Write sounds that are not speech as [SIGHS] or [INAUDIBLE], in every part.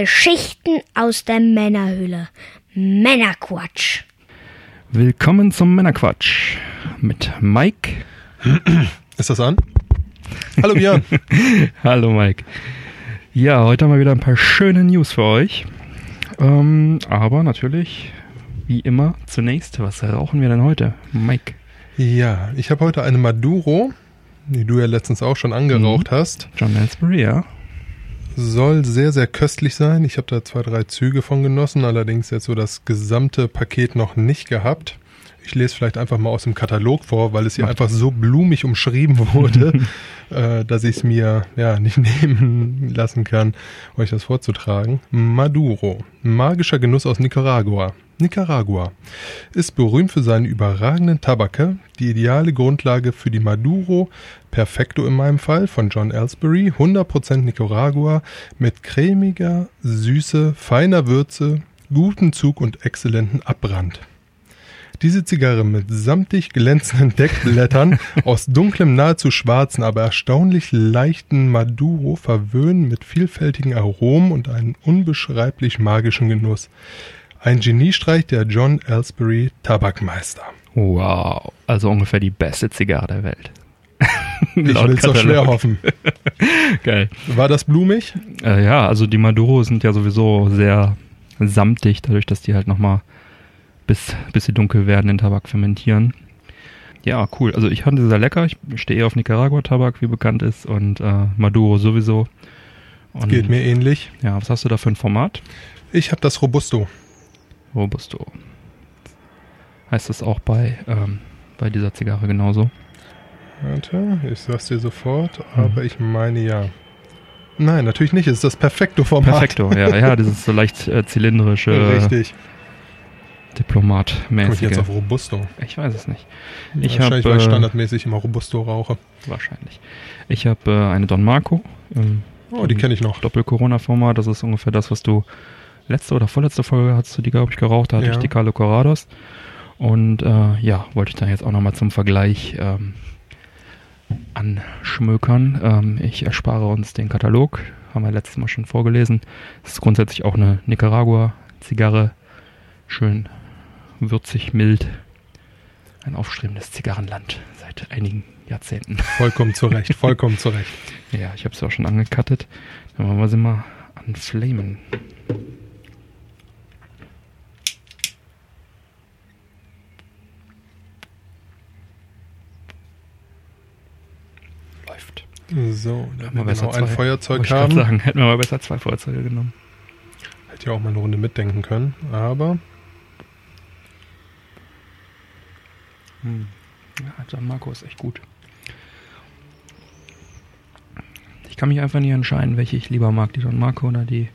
Geschichten aus der Männerhöhle. Männerquatsch. Willkommen zum Männerquatsch mit Mike. [CLEARS THROAT] Ist das an? Hallo Björn. [LAUGHS] Hallo Mike. Ja, heute haben wir wieder ein paar schöne News für euch. Ähm, aber natürlich, wie immer, zunächst, was rauchen wir denn heute? Mike. Ja, ich habe heute eine Maduro, die du ja letztens auch schon angeraucht Mhm. hast. John Ellsbury, ja. Soll sehr, sehr köstlich sein. Ich habe da zwei, drei Züge von genossen, allerdings jetzt so das gesamte Paket noch nicht gehabt. Ich lese vielleicht einfach mal aus dem Katalog vor, weil es hier Macht einfach so blumig umschrieben [LAUGHS] wurde, äh, dass ich es mir ja nicht [LAUGHS] nehmen lassen kann, euch das vorzutragen. Maduro, magischer Genuss aus Nicaragua. Nicaragua ist berühmt für seine überragenden Tabake, die ideale Grundlage für die Maduro, Perfecto in meinem Fall, von John Ellsbury, 100% Nicaragua, mit cremiger Süße, feiner Würze, guten Zug und exzellenten Abbrand. Diese Zigarre mit samtig glänzenden Deckblättern [LAUGHS] aus dunklem, nahezu schwarzen, aber erstaunlich leichten Maduro verwöhnen mit vielfältigen Aromen und einem unbeschreiblich magischen Genuss. Ein Geniestreich der John Ellsbury Tabakmeister. Wow, also ungefähr die beste Zigarre der Welt. [LAUGHS] Ich will es doch schwer hoffen. [LAUGHS] Geil. War das blumig? Äh, ja, also die Maduro sind ja sowieso sehr samtig, dadurch, dass die halt nochmal bis, bis sie dunkel werden den Tabak fermentieren. Ja, cool. Also ich fand sie sehr lecker. Ich stehe eher auf Nicaragua-Tabak, wie bekannt ist, und äh, Maduro sowieso. Und, Geht mir ähnlich. Ja, was hast du da für ein Format? Ich habe das Robusto. Robusto. Heißt das auch bei, ähm, bei dieser Zigarre genauso? Warte, ich sag's dir sofort, Mhm. aber ich meine ja. Nein, natürlich nicht. Es ist das Perfekto-Format. Perfekto, ja, ja, dieses so leicht äh, zylindrische, Richtig. Ich Diplomat-mäßige. jetzt auf Robusto? Ich weiß es nicht. Ich Wahrscheinlich, hab, weil ich äh, standardmäßig immer Robusto rauche. Wahrscheinlich. Ich habe äh, eine Don Marco im Oh, die kenne ich noch. Doppel-Corona-Format. Das ist ungefähr das, was du letzte oder vorletzte Folge hast du die, glaube ich, geraucht. Da hatte Ja. ich die Carlo Corrados. Und äh, ja, wollte ich dann jetzt auch nochmal zum Vergleich ähm, anschmökern. Ähm, ich erspare uns den Katalog. Haben wir letztes Mal schon vorgelesen. Das ist grundsätzlich auch eine Nicaragua-Zigarre. Schön würzig, mild. Ein aufstrebendes Zigarrenland seit einigen Jahrzehnten. Vollkommen zurecht, [LAUGHS] vollkommen zurecht. Ja, ich habe es auch schon angekattet. Dann wollen wir sie mal an So, da Hätten wir besser genau ein zwei- Feuerzeug ich haben, sagen, hätten wir mal besser zwei Feuerzeuge genommen. hätte ja auch mal eine Runde mitdenken können. Aber Ja, San Marco ist echt gut. Ich kann mich einfach nicht entscheiden, welche ich lieber mag, die Don Marco oder die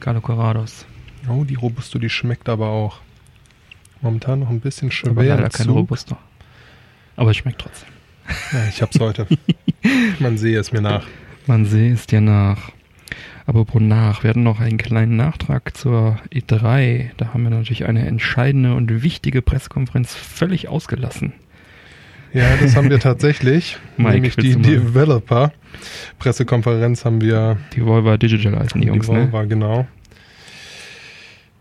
Carlo Corrados. oh, die Robusto, die schmeckt aber auch. Momentan noch ein bisschen Aber schwer. leider im kein Zug. Robusto. Aber es schmeckt trotzdem. Ja, ich hab's heute. [LAUGHS] Man sehe es mir nach. Man sehe es dir nach. Apropos nach, wir hatten noch einen kleinen Nachtrag zur E3. Da haben wir natürlich eine entscheidende und wichtige Pressekonferenz völlig ausgelassen. Ja, das haben wir [LAUGHS] tatsächlich. Mike, nämlich die du mal- Developer. Pressekonferenz haben wir Die Volva Digital heißen die Jungs, ne? Devolver, genau.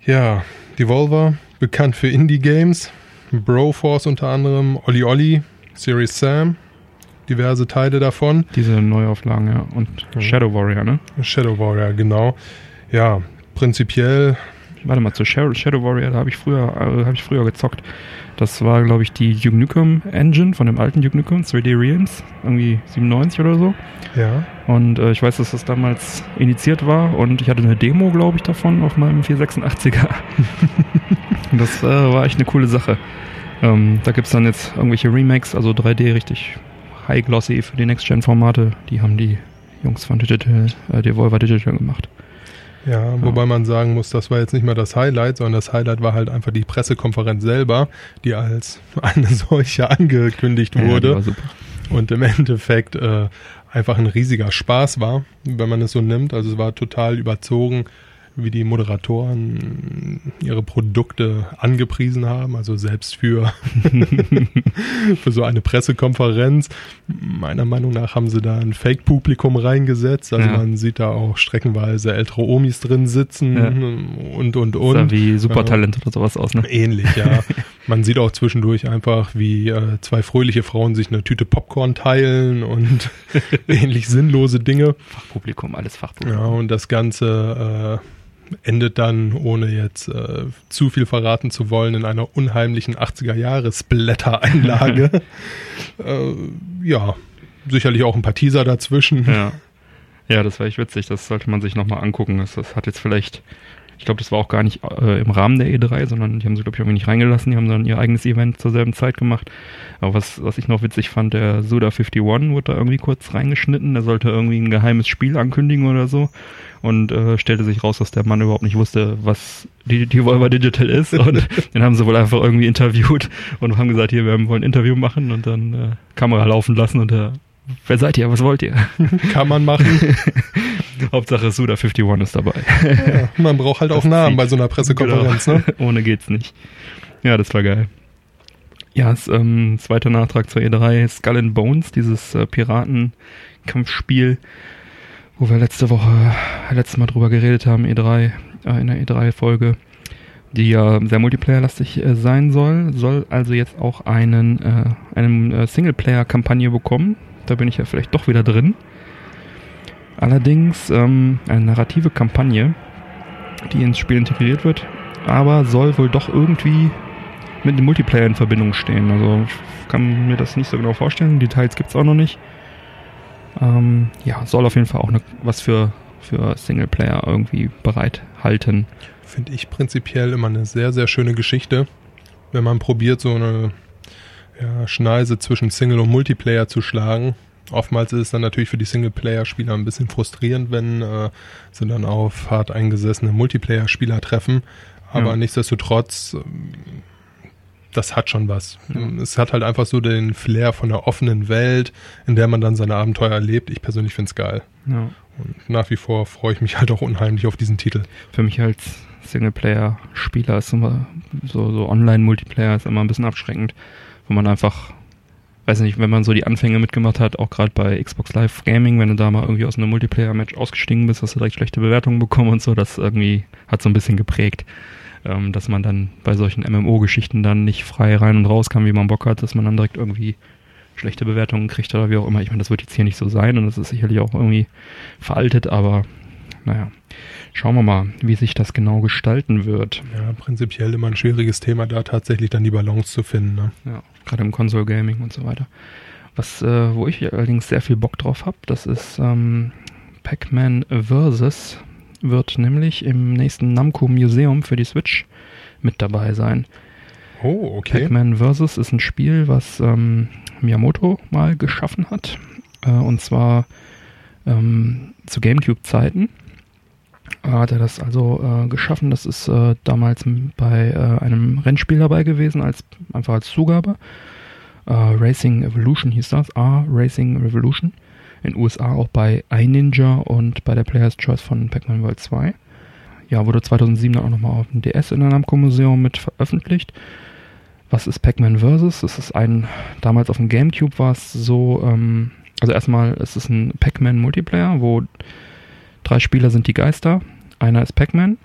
Ja, Devolver, bekannt für Indie-Games, Broforce unter anderem, Olli Olli, Series Sam, diverse Teile davon, Diese Neuauflagen, ja. Und Mhm. Shadow Warrior, ne? Shadow Warrior, genau. Ja, prinzipiell, Warte mal, zu Shadow, Warrior, da habe ich früher, äh, habe ich früher gezockt. Das war, glaube ich, die Duke Nukem Engine von dem alten Duke Nukem, 3D Realms, irgendwie 97 oder so. ja, Und äh, ich weiß, dass das damals initiiert war und ich hatte eine Demo, glaube ich, davon auf meinem 486er. Und [LAUGHS] das äh, war echt eine coole Sache. Ähm, da gibt's dann jetzt irgendwelche Remakes, also 3D richtig high glossy für die Next-Gen-Formate. Die haben die Jungs von Digital, äh, Devolver Digital gemacht. ja, wobei man sagen muss, das war jetzt nicht mal das Highlight, sondern das Highlight war halt einfach die Pressekonferenz selber, die als [LAUGHS] eine solche angekündigt Ja, wurde. super. und im Endeffekt äh, einfach ein riesiger Spaß war, wenn man es so nimmt. Also es war total überzogen, wie die Moderatoren ihre Produkte angepriesen haben, also selbst für, [LAUGHS] für so eine Pressekonferenz. Meiner Meinung nach haben sie da ein Fake-Publikum reingesetzt. Also Ja. man sieht da auch streckenweise ältere Omis drin sitzen Ja. und und Sah und. wie Supertalent oder sowas aus, ne? Ähnlich, ja. [LAUGHS] Man sieht auch zwischendurch einfach, wie äh, zwei fröhliche Frauen sich eine Tüte Popcorn teilen und [LAUGHS] ähnlich sinnlose Dinge. Fachpublikum, alles Fachpublikum. Ja, und das Ganze äh, endet dann, ohne jetzt äh, zu viel verraten zu wollen, in einer unheimlichen 80er-Jahre-Splatter-Einlage. [LAUGHS] äh, ja, sicherlich auch ein paar Teaser dazwischen. Ja. Ja, das war echt witzig. Das sollte man sich nochmal angucken. Das, das hat jetzt vielleicht, ich glaube, das war auch gar nicht äh, im Rahmen der E3, sondern die haben sie, glaube ich, irgendwie nicht reingelassen. Die haben dann ihr eigenes Event zur selben Zeit gemacht. Aber was, was ich noch witzig fand, der Suda51 wurde da irgendwie kurz reingeschnitten. Der sollte irgendwie ein geheimes Spiel ankündigen oder so. Und äh, stellte sich raus, dass der Mann überhaupt nicht wusste, was die Devolver Digital ist. [LAUGHS] Und den haben sie wohl einfach irgendwie interviewt und haben gesagt, hier, wir wollen ein Interview machen und dann äh, Kamera laufen lassen und der Wer seid ihr? Was wollt ihr? Kann man machen. [LAUGHS] [LAUGHS] Hauptsache Suda51 ist dabei. Ja, [LAUGHS] man braucht halt auch Das Namen zieht. bei so einer Pressekonferenz. Ne? Genau. [LAUGHS] Ohne geht's nicht. Ja, das war geil. Ja, das, ähm, zweiter Nachtrag zur E3, Skull and Bones, dieses äh, Piratenkampfspiel, wo wir letzte Woche, letztes Mal drüber geredet haben, E3, äh, in der E3-Folge, die ja sehr multiplayerlastig äh, sein soll, soll also jetzt auch einen, äh, einen äh, Singleplayer-Kampagne bekommen. Da bin ich ja vielleicht doch wieder drin. Allerdings ähm, eine narrative Kampagne, die ins Spiel integriert wird, aber soll wohl doch irgendwie mit dem Multiplayer in Verbindung stehen. Also ich kann mir das nicht so genau vorstellen. Details gibt's auch noch nicht. Ähm, ja, soll auf jeden Fall auch ne, was für, für Singleplayer irgendwie bereithalten. Finde ich prinzipiell immer eine sehr, sehr schöne Geschichte, wenn man probiert, so eine ja, Schneise zwischen Single und Multiplayer zu schlagen. Oftmals ist es dann natürlich für die Singleplayer-Spieler ein bisschen frustrierend, wenn äh, sie dann auf hart eingesessene Multiplayer-Spieler treffen. Aber Ja. nichtsdestotrotz, ähm, das hat schon was. Ja. Es hat halt einfach so den Flair von der offenen Welt, in der man dann seine Abenteuer erlebt. Ich persönlich finde es geil. Ja. Und nach wie vor freue ich mich halt auch unheimlich auf diesen Titel. Für mich als Singleplayer-Spieler ist immer so, so Online-Multiplayer ist immer ein bisschen abschreckend, wo man einfach, weiß nicht, wenn man so die Anfänge mitgemacht hat, auch gerade bei Xbox Live Gaming, wenn du da mal irgendwie aus einem Multiplayer-Match ausgestiegen bist, hast du direkt schlechte Bewertungen bekommen und so, das irgendwie hat so ein bisschen geprägt, ähm, dass man dann bei solchen MMO-Geschichten dann nicht frei rein und raus kann, wie man Bock hat, dass man dann direkt irgendwie schlechte Bewertungen kriegt oder wie auch immer. Ich meine, das wird jetzt hier nicht so sein und das ist sicherlich auch irgendwie veraltet, aber naja, schauen wir mal, wie sich das genau gestalten wird. Ja, prinzipiell immer ein schwieriges Thema, da tatsächlich dann die Balance zu finden. Ne? Ja, gerade im Console Gaming und so weiter. Was, äh, wo ich allerdings sehr viel Bock drauf habe, das ist ähm, Pac-Man Versus wird nämlich im nächsten Namco Museum für die Switch mit dabei sein. Oh, okay. Pac-Man Versus ist ein Spiel, was ähm, Miyamoto mal geschaffen hat. Äh, und zwar ähm, zu GameCube-Zeiten hat er das also äh, geschaffen. Das ist äh, damals bei äh, einem Rennspiel dabei gewesen, als einfach als Zugabe. Äh, Racing Evolution hieß das, A Racing Revolution. In USA auch bei iNinja und bei der Player's Choice von Pac-Man World 2. Ja, wurde 2007 dann auch nochmal auf dem DS in der Namco Museum mit veröffentlicht. Was ist Pac-Man Versus? Es ist ein, damals auf dem Gamecube war es so, ähm, also erstmal ist es ein Pac-Man Multiplayer, wo drei Spieler sind die Geister, einer ist Pac-Man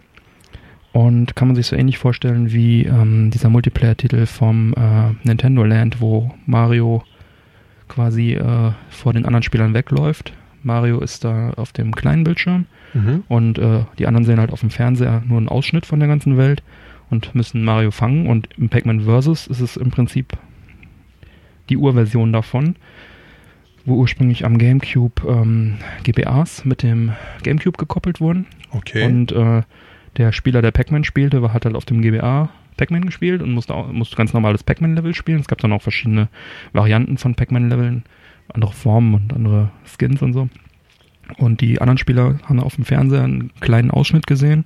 und kann man sich so ähnlich vorstellen wie ähm, dieser Multiplayer-Titel vom äh, Nintendo Land, wo Mario quasi äh, vor den anderen Spielern wegläuft. Mario ist da auf dem kleinen Bildschirm Mhm. und äh, die anderen sehen halt auf dem Fernseher nur einen Ausschnitt von der ganzen Welt und müssen Mario fangen. Und im Pac-Man Versus ist es im Prinzip die Urversion davon, wo ursprünglich am GameCube ähm, GBAs mit dem GameCube gekoppelt wurden. Okay. Und äh, der Spieler, der Pac-Man spielte, war, hat halt auf dem GBA Pac-Man gespielt und musste, auch, musste ganz normales Pac-Man-Level spielen. Es gab dann auch verschiedene Varianten von Pac-Man-Leveln, andere Formen und andere Skins und so. Und die anderen Spieler haben auf dem Fernseher einen kleinen Ausschnitt gesehen,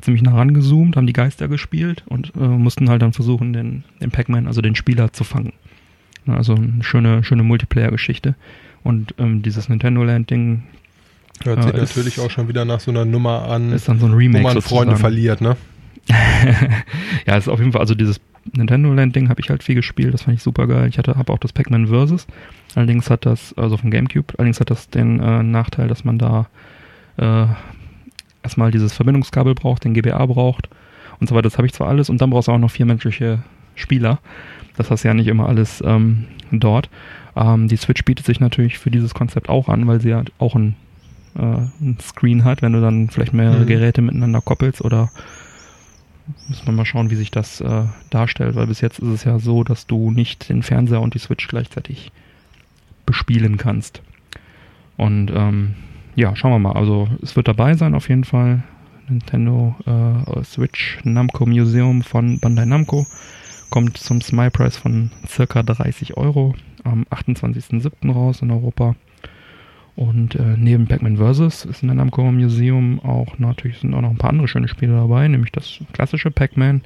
ziemlich nah rangezoomt, haben die Geister gespielt und äh, mussten halt dann versuchen, den, den Pac-Man, also den Spieler, zu fangen. Ja, Also eine schöne, schöne Multiplayer-Geschichte. Und ähm, dieses Nintendo Land-Ding Hört sich Äh, natürlich auch schon wieder nach so einer Nummer an, Ist dann so ein wo Remake man Freunde sozusagen. verliert, ne? [LAUGHS] ja, ist auf jeden Fall, also dieses Nintendo Land Ding habe ich halt viel gespielt, das fand ich super geil. Ich hatte, habe auch das Pac-Man Versus. Allerdings hat das, also vom Gamecube, allerdings hat das den äh, Nachteil, dass man da äh, erstmal dieses Verbindungskabel braucht, den GBA braucht und so weiter. Das habe ich zwar alles und dann brauchst du auch noch vier menschliche Spieler. Das hast du ja nicht immer alles ähm, dort. Ähm, die Switch bietet sich natürlich für dieses Konzept auch an, weil sie ja auch ein, äh, ein Screen hat, wenn du dann vielleicht mehrere Mhm. Geräte miteinander koppelst oder muss man mal schauen, wie sich das äh, darstellt, weil bis jetzt ist es ja so, dass du nicht den Fernseher und die Switch gleichzeitig bespielen kannst. Und ähm, ja, schauen wir mal. Also es wird dabei sein auf jeden Fall. Nintendo äh, Switch Namco Museum von Bandai Namco kommt zum Smile Price von circa 30 Euro am 28.07. raus in Europa. Und äh, neben Pac-Man Versus ist in der Namco Museum auch natürlich sind auch noch ein paar andere schöne Spiele dabei, nämlich das klassische Pac-Man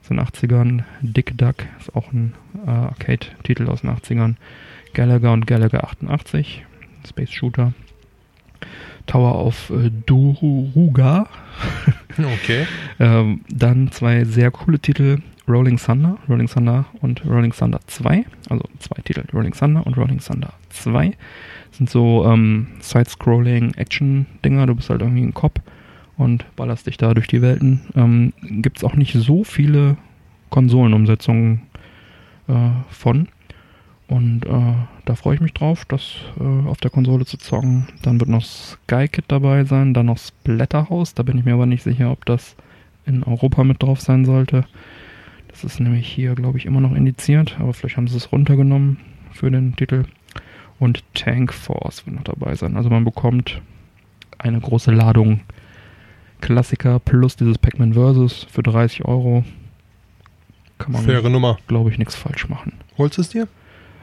aus den 80ern, Dick Duck ist auch ein äh, Arcade-Titel aus den 80ern, Gallagher und Gallagher 88, Space Shooter, Tower of äh, Duruga, Okay. [LAUGHS] ähm, dann zwei sehr coole Titel, Rolling Thunder, Rolling Thunder und Rolling Thunder 2. Also zwei Titel, Rolling Thunder und Rolling Thunder 2. Sind so ähm, Side-Scrolling Action-Dinger. Du bist halt irgendwie ein Cop und ballerst dich da durch die Welten. Ähm, Gibt es auch nicht so viele Konsolenumsetzungen äh, von. Und äh, da freue ich mich drauf, das äh, auf der Konsole zu zocken. Dann wird noch SkyKit dabei sein, dann noch Splatterhouse. Da bin ich mir aber nicht sicher, ob das in Europa mit drauf sein sollte. Das ist nämlich hier, glaube ich, immer noch indiziert, aber vielleicht haben sie es runtergenommen für den Titel. Und Tank Force wird noch dabei sein. Also man bekommt eine große Ladung Klassiker plus dieses Pac-Man Versus für 30 Euro. Kann man, Faire Nummer. glaube ich, nichts falsch machen. Holst du es dir?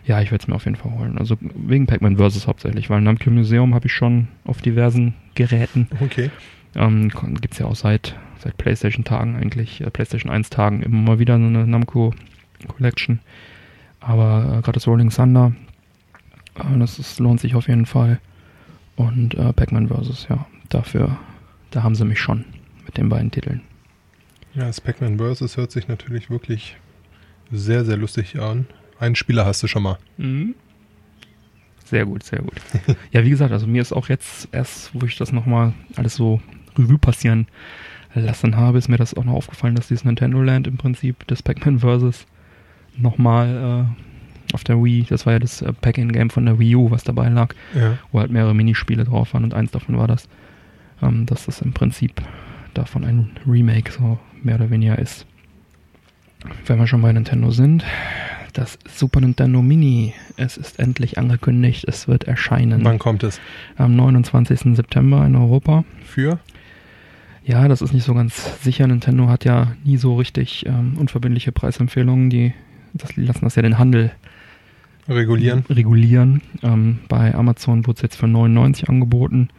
Ja, ich werde es mir auf jeden Fall holen. Also wegen Pac-Man Versus hauptsächlich, weil Namco Museum habe ich schon auf diversen Geräten. Okay. Ähm, Gibt es ja auch seit, seit PlayStation-Tagen eigentlich, äh, PlayStation 1-Tagen immer mal wieder so eine Namco Collection. Aber äh, gerade das Rolling Thunder, äh, das ist, lohnt sich auf jeden Fall. Und äh, Pac-Man Versus, ja, dafür, da haben sie mich schon mit den beiden Titeln. Ja, das Pac-Man Versus hört sich natürlich wirklich sehr, sehr lustig an. Einen Spieler hast du schon mal. Sehr gut, sehr gut. [LAUGHS] ja, wie gesagt, also mir ist auch jetzt erst, wo ich das nochmal alles so Revue passieren lassen habe, ist mir das auch noch aufgefallen, dass dieses Nintendo Land im Prinzip das Pac-Man Versus nochmal äh, auf der Wii, das war ja das äh, Pac-In-Game von der Wii U, was dabei lag, Ja. wo halt mehrere Minispiele drauf waren und eins davon war das, ähm, dass das im Prinzip davon ein Remake so mehr oder weniger ist. Wenn wir schon bei Nintendo sind, das Super Nintendo Mini, es ist endlich angekündigt, es wird erscheinen Wann kommt es? am 29. September in Europa. Für? Ja, das ist nicht so ganz sicher. Nintendo hat ja nie so richtig ähm, unverbindliche Preisempfehlungen. Die, das, lassen das ja den Handel Regulieren? regulieren. Ähm, bei Amazon wurde es jetzt für 99 angeboten.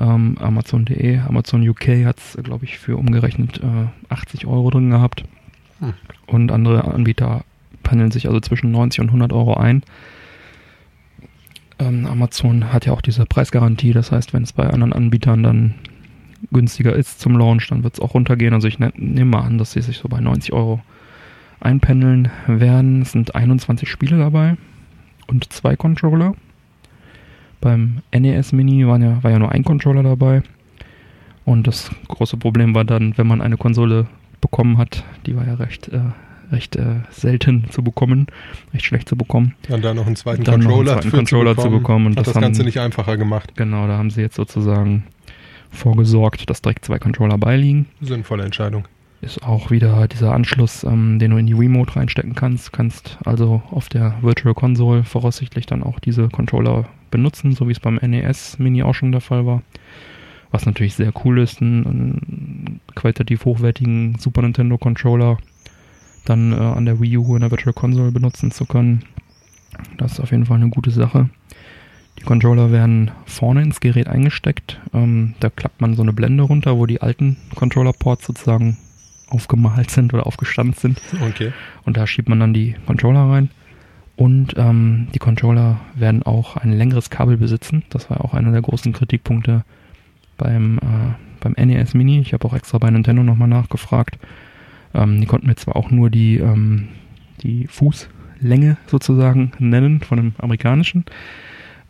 Ähm, Amazon.de, Amazon UK hat es, glaube ich, für umgerechnet äh, 80 Euro drin gehabt. Hm. Und andere Anbieter pendeln sich also zwischen 90 und 100 Euro ein. Ähm, Amazon hat ja auch diese Preisgarantie, das heißt, wenn es bei anderen Anbietern dann günstiger ist zum Launch, dann wird es auch runtergehen. Also ich ne, nehme mal an, dass sie sich so bei 90 Euro einpendeln werden. Es sind 21 Spiele dabei und zwei Controller. Beim NES Mini waren ja, war ja nur ein Controller dabei. Und das große Problem war dann, wenn man eine Konsole bekommen hat, die war ja recht, äh, recht äh, selten zu bekommen, recht schlecht zu bekommen. Dann da noch einen zweiten Dann noch einen Controller, zweiten Controller zu bekommen und hat das das, Ganze haben- nicht einfacher gemacht. Genau, da haben sie jetzt sozusagen vorgesorgt, dass direkt zwei Controller beiliegen. Sinnvolle Entscheidung. Ist auch wieder dieser Anschluss, ähm, den du in die Remote reinstecken kannst. Kannst also auf der Virtual Console voraussichtlich dann auch diese Controller benutzen, so wie es beim NES Mini auch schon der Fall war. Was natürlich sehr cool ist, einen, einen qualitativ hochwertigen Super Nintendo Controller dann äh, an der Wii U in der Virtual Console benutzen zu können. Das ist auf jeden Fall eine gute Sache. Die Controller werden vorne ins Gerät eingesteckt. Ähm, da klappt man so eine Blende runter, wo die alten Controller-Ports sozusagen aufgemalt sind oder aufgestanzt sind. Okay. Und da schiebt man dann die Controller rein. Und ähm, die Controller werden auch ein längeres Kabel besitzen. Das war auch einer der großen Kritikpunkte beim, äh, beim NES Mini. Ich habe auch extra bei Nintendo nochmal nachgefragt. Ähm, die konnten mir zwar auch nur die, ähm, die Fußlänge sozusagen nennen von dem amerikanischen.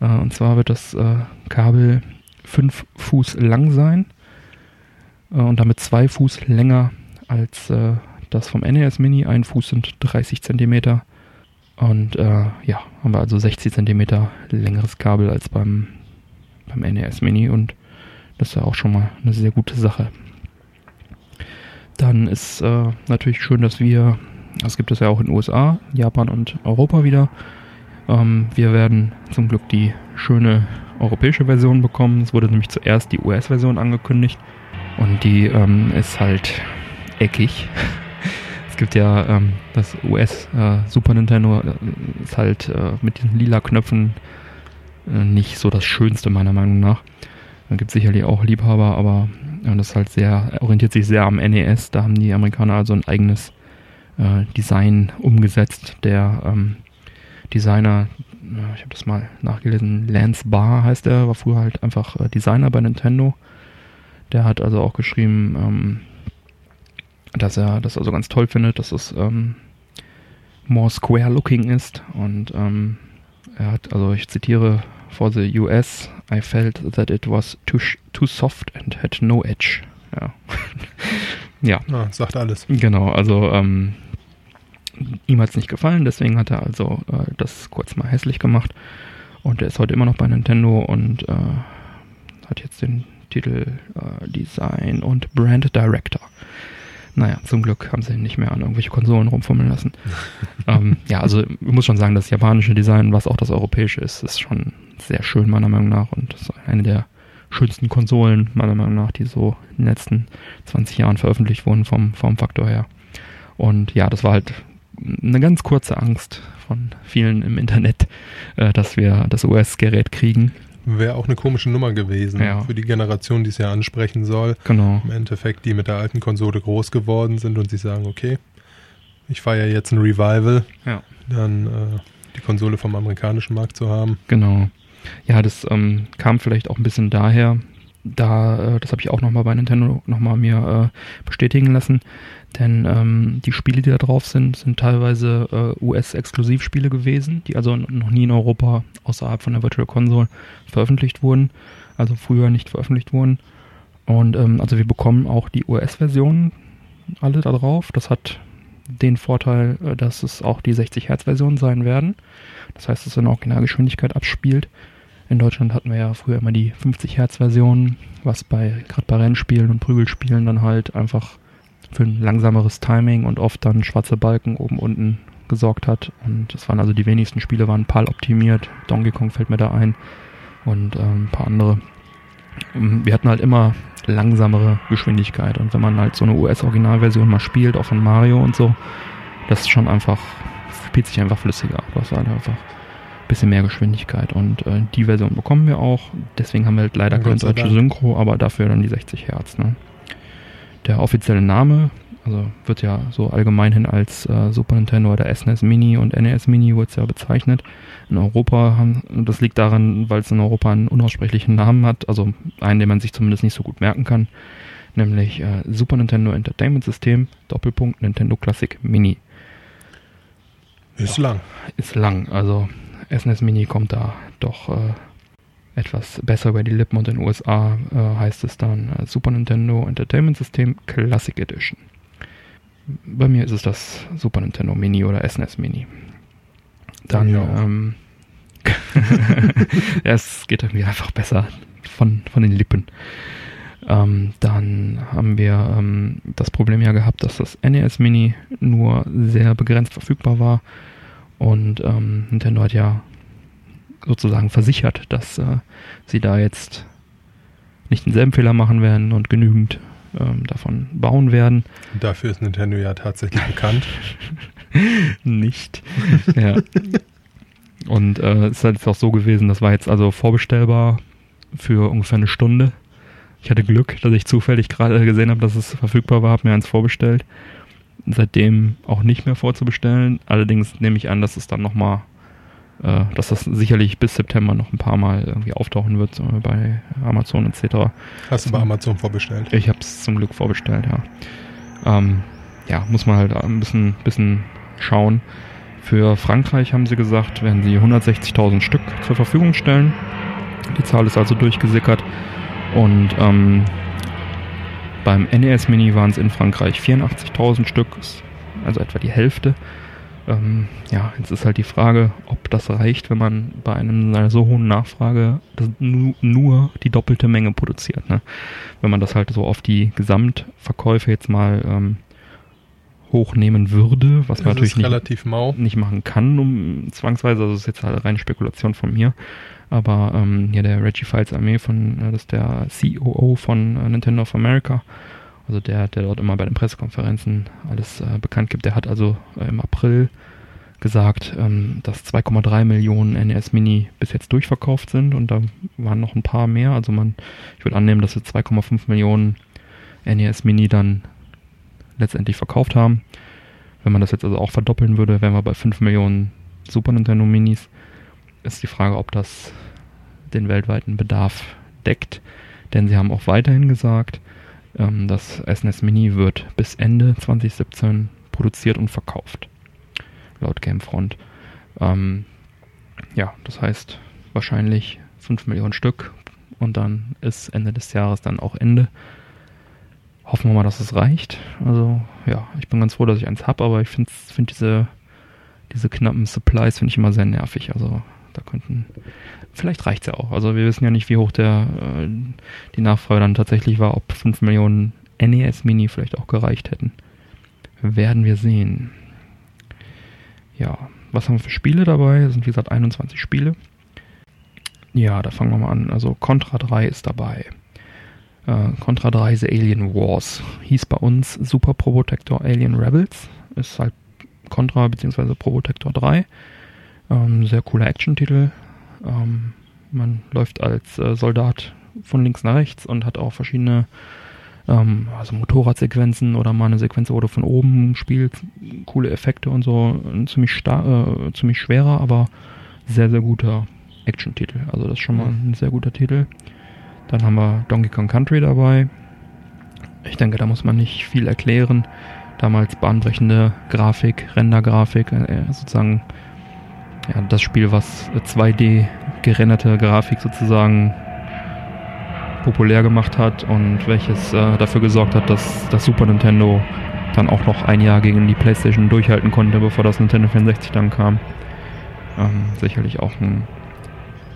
Äh, und zwar wird das äh, Kabel 5 Fuß lang sein äh, und damit 2 Fuß länger als das vom NES Mini. Ein Fuß sind 30 Zentimeter. Und ja, haben wir also 60 Zentimeter längeres Kabel als beim, beim NES Mini und das ist ja auch schon mal eine sehr gute Sache. Dann ist äh, natürlich schön, dass wir, das gibt es ja auch in den USA, Japan und Europa wieder. Ähm, wir werden zum Glück die schöne europäische Version bekommen. Es wurde nämlich zuerst die US-Version angekündigt und die ähm, ist halt eckig. [LAUGHS] es gibt ja ähm, das US äh, Super Nintendo äh, ist halt äh, mit diesen lila Knöpfen äh, nicht so das Schönste meiner Meinung nach. Da gibt es sicherlich auch Liebhaber, aber ja, das ist halt sehr, orientiert sich sehr am NES. Da haben die Amerikaner also ein eigenes äh, Design umgesetzt. Der ähm, Designer, ich habe das mal nachgelesen, Lance Barr heißt er, war früher halt einfach äh, Designer bei Nintendo. Der hat also auch geschrieben, ähm, dass er das also ganz toll findet, dass es ähm, more square looking ist und ähm, er hat, also ich zitiere, for the US, I felt that it was too, too soft and had no edge. Ja. [LAUGHS] ja. Ah, sagt alles. Genau, also ähm, ihm hat es nicht gefallen, deswegen hat er also äh, das kurz mal hässlich gemacht. Und er ist heute immer noch bei Nintendo und äh, hat jetzt den Titel äh, Design und Brand Director. Naja, zum Glück haben sie ihn nicht mehr an irgendwelche Konsolen rumfummeln lassen. [LAUGHS] ähm, ja, also ich muss schon sagen, das japanische Design, was auch das europäische ist, ist schon sehr schön meiner Meinung nach und ist eine der schönsten Konsolen meiner Meinung nach, die so in den letzten 20 Jahren veröffentlicht wurden vom Formfaktor her. Und ja, das war halt eine ganz kurze Angst von vielen im Internet, äh, dass wir das US-Gerät kriegen. Wäre auch eine komische Nummer gewesen Ja. für die Generation, die es ja ansprechen soll. Genau. Im Endeffekt, die mit der alten Konsole groß geworden sind und sich sagen, okay, ich feiere jetzt ein Revival, Ja. dann äh, die Konsole vom amerikanischen Markt zu haben. Genau. Ja, das ähm, kam vielleicht auch ein bisschen daher, da, äh, das habe ich auch nochmal bei Nintendo nochmal mir äh, bestätigen lassen, denn ähm, die Spiele, die da drauf sind, sind teilweise äh, US-Exklusivspiele gewesen, die also noch nie in Europa außerhalb von der Virtual Console veröffentlicht wurden, also früher nicht veröffentlicht wurden. Und ähm, also wir bekommen auch die US-Versionen alle da drauf. Das hat den Vorteil, äh, dass es auch die 60 Hertz Version sein werden. Das heißt, dass es in Originalgeschwindigkeit abspielt. In Deutschland hatten wir ja früher immer die 50 Hertz Version, was bei gerade bei Rennspielen und Prügelspielen dann halt einfach für ein langsameres Timing und oft dann schwarze Balken oben unten gesorgt hat. Und es waren also die wenigsten Spiele waren PAL optimiert. Donkey Kong fällt mir da ein und ähm, ein paar andere. Ähm, Wir hatten halt immer langsamere Geschwindigkeit und wenn man halt so eine US-Originalversion mal spielt, auch von Mario und so, das ist schon einfach, spielt sich einfach flüssiger. Du hast halt einfach ein bisschen mehr Geschwindigkeit und äh, die Version bekommen wir auch. Deswegen haben wir halt leider keine sei deutsche. Synchro, aber dafür dann die 60 Hertz. Ne? Der offizielle Name, also wird ja so allgemeinhin als äh, Super Nintendo oder SNES Mini und NES Mini wird es ja bezeichnet. In Europa haben, das liegt daran, weil es in Europa einen unaussprechlichen Namen hat, also einen, den man sich zumindest nicht so gut merken kann, nämlich äh, Super Nintendo Entertainment System, Doppelpunkt Nintendo Classic Mini. Ist lang. Ist lang, also SNES Mini kommt da doch äh, etwas besser über die Lippen und in den USA äh, heißt es dann äh, Super Nintendo Entertainment System Classic Edition. Bei mir ist es das Super Nintendo Mini oder SNES Mini. Dann, auch. ähm, [LAUGHS] ja, es geht irgendwie einfach besser von, von den Lippen. Ähm, dann haben wir ähm, das Problem ja gehabt, dass das NES Mini nur sehr begrenzt verfügbar war. Und ähm, Nintendo hat ja sozusagen versichert, dass äh, sie da jetzt nicht denselben Fehler machen werden und genügend ähm, davon bauen werden. Und dafür ist Nintendo ja tatsächlich bekannt. [LAUGHS] nicht. ja. Und äh, es ist halt jetzt auch so gewesen, das war jetzt also vorbestellbar für ungefähr eine Stunde. Ich hatte Glück, dass ich zufällig gerade gesehen habe, dass es verfügbar war, habe mir eins vorbestellt. Seitdem auch nicht mehr vorzubestellen. Allerdings nehme ich an, dass es dann nochmal äh, dass das sicherlich bis September noch ein paar Mal irgendwie auftauchen wird äh, bei Amazon etc. Hast du bei Amazon vorbestellt? Ich habe es zum Glück vorbestellt, ja. Ähm, ja, muss man halt ein bisschen, bisschen schauen. Für Frankreich haben sie gesagt, werden sie 160.000 Stück zur Verfügung stellen. Die Zahl ist also durchgesickert. Und ähm, beim NES Mini waren es in Frankreich 84.000 Stück, also etwa die Hälfte. Ähm, ja, jetzt ist halt die Frage, ob das reicht, wenn man bei einem, einer so hohen Nachfrage nu, nur die doppelte Menge produziert. Ne? Wenn man das halt so auf die Gesamtverkäufe jetzt mal ähm, hochnehmen würde, was man natürlich nicht, nicht, machen kann, um zwangsweise, also das ist jetzt halt reine Spekulation von mir. Aber ähm, hier der Reggie Files Armee von, äh, das ist der COO von äh, Nintendo of America, also der, der dort immer bei den Pressekonferenzen alles äh, bekannt gibt, der hat also äh, im April gesagt, ähm, dass 2,3 Millionen NES Mini bis jetzt durchverkauft sind und da waren noch ein paar mehr. Also man, ich würde annehmen, dass wir 2,5 Millionen NES Mini dann letztendlich verkauft haben. Wenn man das jetzt also auch verdoppeln würde, wären wir bei 5 Millionen Super Nintendo Minis. Ist die Frage, ob das den weltweiten Bedarf deckt. Denn sie haben auch weiterhin gesagt, ähm, das SNES Mini wird bis Ende 2017 produziert und verkauft. Laut Gamefront. Ähm, ja, das heißt wahrscheinlich 5 Millionen Stück und dann ist Ende des Jahres dann auch Ende. Hoffen wir mal, dass es reicht. Also ja, ich bin ganz froh, dass ich eins habe, aber ich finde find diese, diese knappen Supplies finde ich immer sehr nervig. Also da könnten, vielleicht reicht es ja auch. Also wir wissen ja nicht, wie hoch der, äh, die Nachfrage dann tatsächlich war, ob 5 Millionen NES Mini vielleicht auch gereicht hätten. Werden wir sehen. Ja, was haben wir für Spiele dabei? Das sind wie gesagt 21 Spiele. Ja, da fangen wir mal an. Also Contra 3 ist dabei. Äh, Contra 3 The Alien Wars hieß bei uns Super Probotector Alien Rebels. Ist halt Contra bzw. Probotector 3. Ähm, sehr cooler Action-Titel. Ähm, man läuft als äh, Soldat von links nach rechts und hat auch verschiedene ähm, also Motorradsequenzen oder mal eine Sequenz, wo du von oben spielst, coole Effekte und so. Ein ziemlich, star äh, ziemlich schwerer, aber sehr, sehr guter Action-Titel. Also das ist schon mal mhm. ein sehr guter Titel. Dann haben wir Donkey Kong Country dabei. Ich denke, da muss man nicht viel erklären. Damals bahnbrechende Grafik, Rendergrafik, äh, sozusagen ja, das Spiel, was 2D gerenderte Grafik sozusagen populär gemacht hat und welches äh, dafür gesorgt hat, dass das Super Nintendo dann auch noch ein Jahr gegen die PlayStation durchhalten konnte, bevor das Nintendo 64 dann kam. Ähm, sicherlich auch ein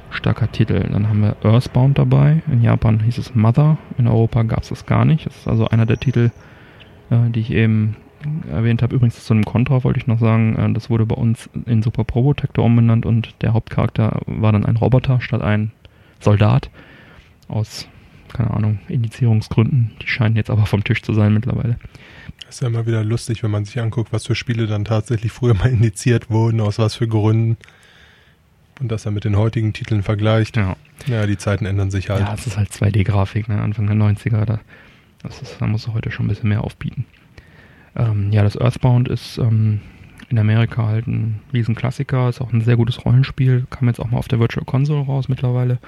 starker Titel. Dann haben wir Earthbound dabei. In Japan hieß es Mother. In Europa gab es das gar nicht. Das ist also einer der Titel, äh, die ich eben erwähnt habe. Übrigens zu einem Contra wollte ich noch sagen, äh, das wurde bei uns in Super Probotector umbenannt und der Hauptcharakter war dann ein Roboter statt ein Soldat. Aus, keine Ahnung, Indizierungsgründen. Die scheinen jetzt aber vom Tisch zu sein mittlerweile. Das ist ja immer wieder lustig, wenn man sich anguckt, was für Spiele dann tatsächlich früher mal indiziert wurden, aus was für Gründen. Und das dann mit den heutigen Titeln vergleicht. Ja. Ja, die Zeiten ändern sich halt. Ja, es ist halt 2D-Grafik, ne? Anfang der 90er. Da, das ist, da muss du heute schon ein bisschen mehr aufbieten. Ähm, ja, das Earthbound ist ähm, in Amerika halt ein Riesenklassiker, ist auch ein sehr gutes Rollenspiel, kam jetzt auch mal auf der Virtual Console raus mittlerweile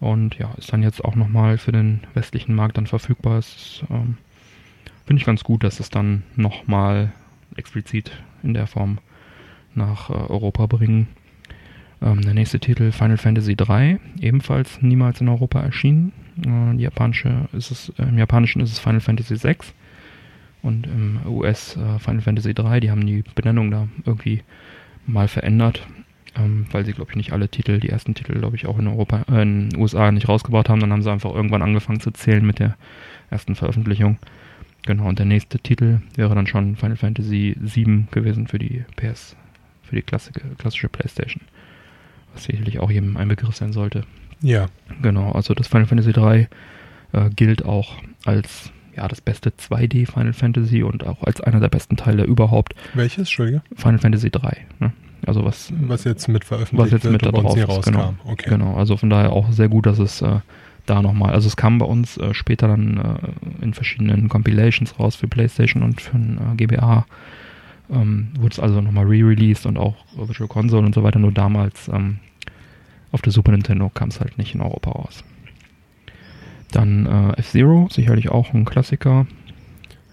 und ja, ist dann jetzt auch nochmal für den westlichen Markt dann verfügbar. ähm, Finde ich ganz gut, dass es dann nochmal explizit in der Form nach äh, Europa bringen. Ähm, der nächste Titel Final Fantasy 3, ebenfalls niemals in Europa erschienen. Äh, japanische ist es, Im Japanischen ist es Final Fantasy 6 und im US äh, Final Fantasy 3, die haben die Benennung da irgendwie mal verändert, ähm, weil sie, glaube ich, nicht alle Titel, die ersten Titel, glaube ich, auch in Europa, äh, in den USA nicht rausgebracht haben. Dann haben sie einfach irgendwann angefangen zu zählen mit der ersten Veröffentlichung. Genau, und der nächste Titel wäre dann schon Final Fantasy 7 gewesen für die PS, für die klassische, klassische Playstation. Was sicherlich auch jedem ein Begriff sein sollte. Ja. Genau, also das Final Fantasy 3 äh, gilt auch als ja, das beste 2D Final Fantasy und auch als einer der besten Teile überhaupt. Welches, Entschuldige? Final Fantasy 3. Ne? Also was, was jetzt mit veröffentlicht was jetzt mit da drauf ist, genau, okay. genau. Also von daher auch sehr gut, dass es äh, da nochmal, also es kam bei uns äh, später dann äh, in verschiedenen Compilations raus für PlayStation und für ein äh, GBA Ähm, wurde es also nochmal re-released und auch Virtual Console und so weiter, nur damals ähm, auf der Super Nintendo kam es halt nicht in Europa raus. Dann äh, F-Zero, sicherlich auch ein Klassiker.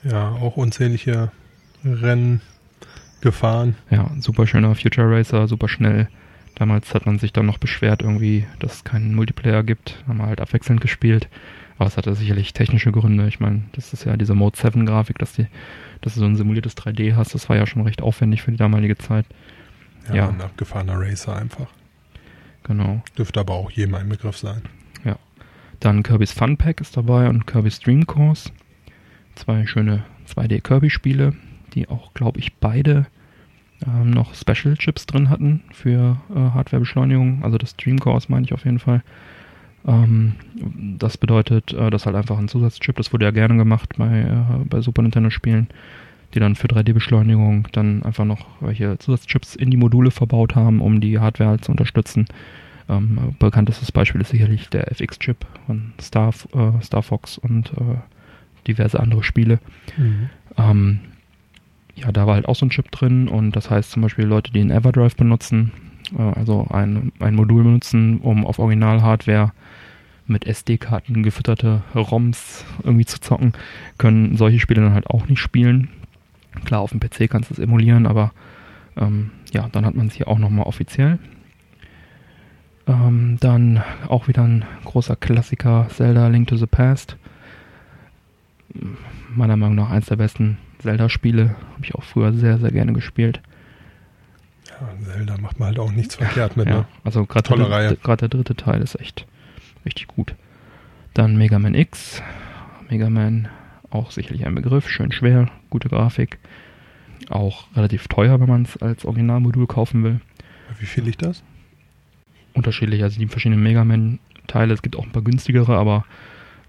Ja, auch unzählige Rennen gefahren. Ja, super schöner Future Racer, super schnell. Damals hat man sich dann noch beschwert, irgendwie, dass es keinen Multiplayer gibt. Haben wir halt abwechselnd gespielt. Aber es hatte sicherlich technische Gründe. Ich meine, das ist ja diese Mode 7 Grafik, dass, die, dass du so ein simuliertes 3D hast. Das war ja schon recht aufwendig für die damalige Zeit. Ja, Ja. ein abgefahrener Racer einfach. Genau. Dürfte aber auch jedem ein Begriff sein. Ja. Dann Kirby's Fun Pack ist dabei und Kirby's Dream Course. Zwei schöne 2D Kirby-Spiele, die auch, glaube ich, beide ähm, noch Special Chips drin hatten für äh, Hardwarebeschleunigung. Also das Dream Course meine ich auf jeden Fall. Ähm, das bedeutet, äh, das halt einfach ein Zusatzchip. Das wurde ja gerne gemacht bei, äh, bei Super Nintendo-Spielen, die dann für 3D-Beschleunigung dann einfach noch welche Zusatzchips in die Module verbaut haben, um die Hardware halt zu unterstützen. Ähm, bekanntestes Beispiel ist sicherlich der FX-Chip von Star, äh, Star Fox und äh, diverse andere Spiele. Ähm, ja, da war halt auch so ein Chip drin und das heißt zum Beispiel Leute, die einen Everdrive benutzen, äh, also ein, ein Modul benutzen, um auf Original-Hardware mit SD-Karten gefütterte ROMs irgendwie zu zocken, können solche Spiele dann halt auch nicht spielen. Klar, auf dem PC kannst du es emulieren, aber ähm, ja, dann hat man es hier auch nochmal offiziell. Ähm, dann auch wieder ein großer Klassiker, Zelda Link to the Past. Meiner Meinung nach eins der besten Zelda-Spiele. Habe ich auch früher sehr, sehr gerne gespielt. Ja, Zelda macht man halt auch nichts verkehrt mit, Ja, ne? also gerade der, der dritte Teil ist echt richtig gut. Dann Mega Man X. Mega Man auch sicherlich ein Begriff, schön schwer, gute Grafik. Auch relativ teuer, wenn man es als Originalmodul kaufen will. Wie viel liegt das? Unterschiedlich, also die verschiedenen Mega Man Teile, es gibt auch ein paar günstigere, aber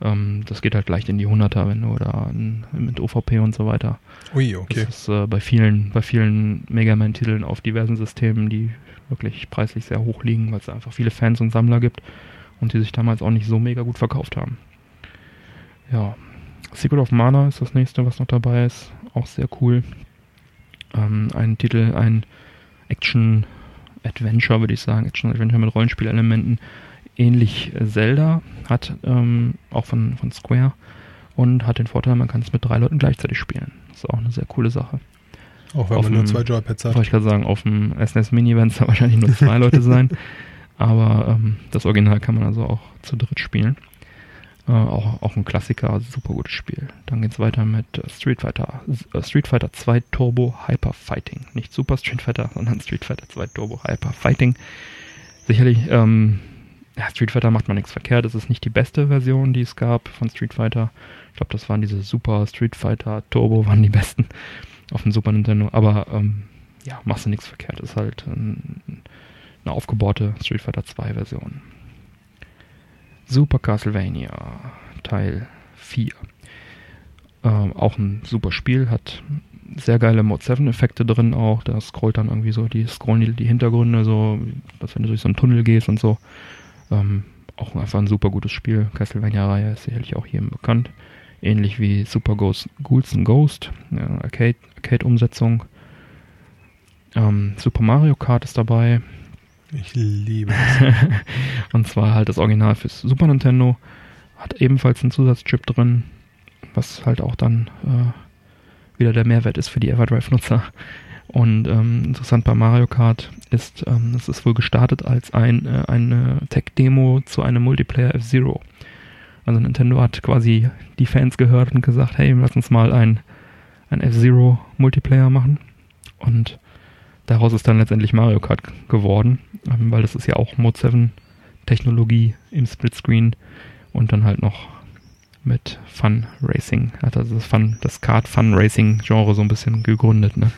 ähm, das geht halt leicht in die 100er, wenn du da mit OVP und so weiter. Ui, okay. Das ist äh, bei vielen, bei vielen Mega Man-Titeln auf diversen Systemen, die wirklich preislich sehr hoch liegen, weil es einfach viele Fans und Sammler gibt und die sich damals auch nicht so mega gut verkauft haben. Ja, Secret of Mana ist das nächste, was noch dabei ist. Auch sehr cool. Ähm, ein Titel, ein Action-Adventure, würde ich sagen. Action-Adventure mit Rollenspielelementen. Ähnlich äh, Zelda, hat ähm, auch von, von Square und hat den Vorteil, man kann es mit drei Leuten gleichzeitig spielen. Das ist auch eine sehr coole Sache. Auch wenn auf man nur dem- zwei Joypads hat. Wollte ich gerade sagen, auf dem SNES Mini werden es da [LAUGHS] wahrscheinlich nur zwei Leute sein. [LAUGHS] Aber ähm, das Original kann man also auch zu dritt spielen. Äh, auch, auch ein Klassiker, super gutes Spiel. Dann geht's weiter mit äh, Street Fighter. Äh, Street Fighter 2 Turbo Hyper Fighting. Nicht Super Street Fighter, [LAUGHS] sondern Street Fighter 2 Turbo Hyper Fighting. Sicherlich, ähm, ja, Street Fighter macht man nichts verkehrt. Es ist nicht die beste Version, die es gab von Street Fighter. Ich glaube, das waren diese Super Street Fighter Turbo, [LAUGHS] waren die besten auf dem Super Nintendo. Aber ähm, ja, machst du nichts verkehrt. Ist halt ein, eine aufgebaute Street Fighter 2 Version. Super Castlevania Teil 4. Ähm, auch ein super Spiel, hat sehr geile Mode 7 Effekte drin auch. Da scrollt dann irgendwie so, die scrollen die, die Hintergründe so, als wenn du durch so einen Tunnel gehst und so. Ähm, auch einfach ein super gutes Spiel. Castlevania-Reihe ist sicherlich auch jedem bekannt. Ähnlich wie Super Ghost, Ghouls and Ghost, ja, Arcade, Arcade-Umsetzung. Ähm, Super Mario Kart ist dabei. Ich liebe es. [LAUGHS] und zwar halt das Original fürs Super Nintendo. Hat ebenfalls einen Zusatzchip drin, was halt auch dann äh, wieder der Mehrwert ist für die Everdrive-Nutzer. Und ähm, interessant bei Mario Kart ist, ähm, es ist wohl gestartet als ein, äh, eine Tech-Demo zu einem Multiplayer F-Zero. Also Nintendo hat quasi die Fans gehört und gesagt, hey, lass uns mal ein, ein F-Zero Multiplayer machen. Und daraus ist dann letztendlich Mario Kart geworden, weil das ist ja auch Mode 7 Technologie im Splitscreen und dann halt noch mit Fun Racing, hat also das Fun, das Kart Fun Racing Genre so ein bisschen gegründet, ne?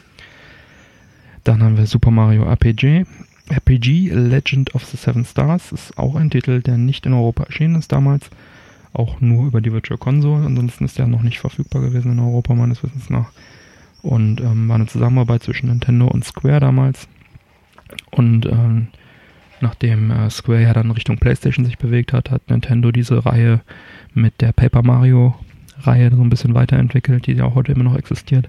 Dann haben wir Super Mario RPG. RPG Legend of the Seven Stars ist auch ein Titel, der nicht in Europa erschienen ist damals. Auch nur über die Virtual Console. Ansonsten ist der noch nicht verfügbar gewesen in Europa, meines Wissens nach. Und ähm, war eine Zusammenarbeit zwischen Nintendo und Square damals. Und ähm, nachdem äh, Square ja dann Richtung PlayStation sich bewegt hat, hat Nintendo diese Reihe mit der Paper Mario Reihe so ein bisschen weiterentwickelt, die ja auch heute immer noch existiert.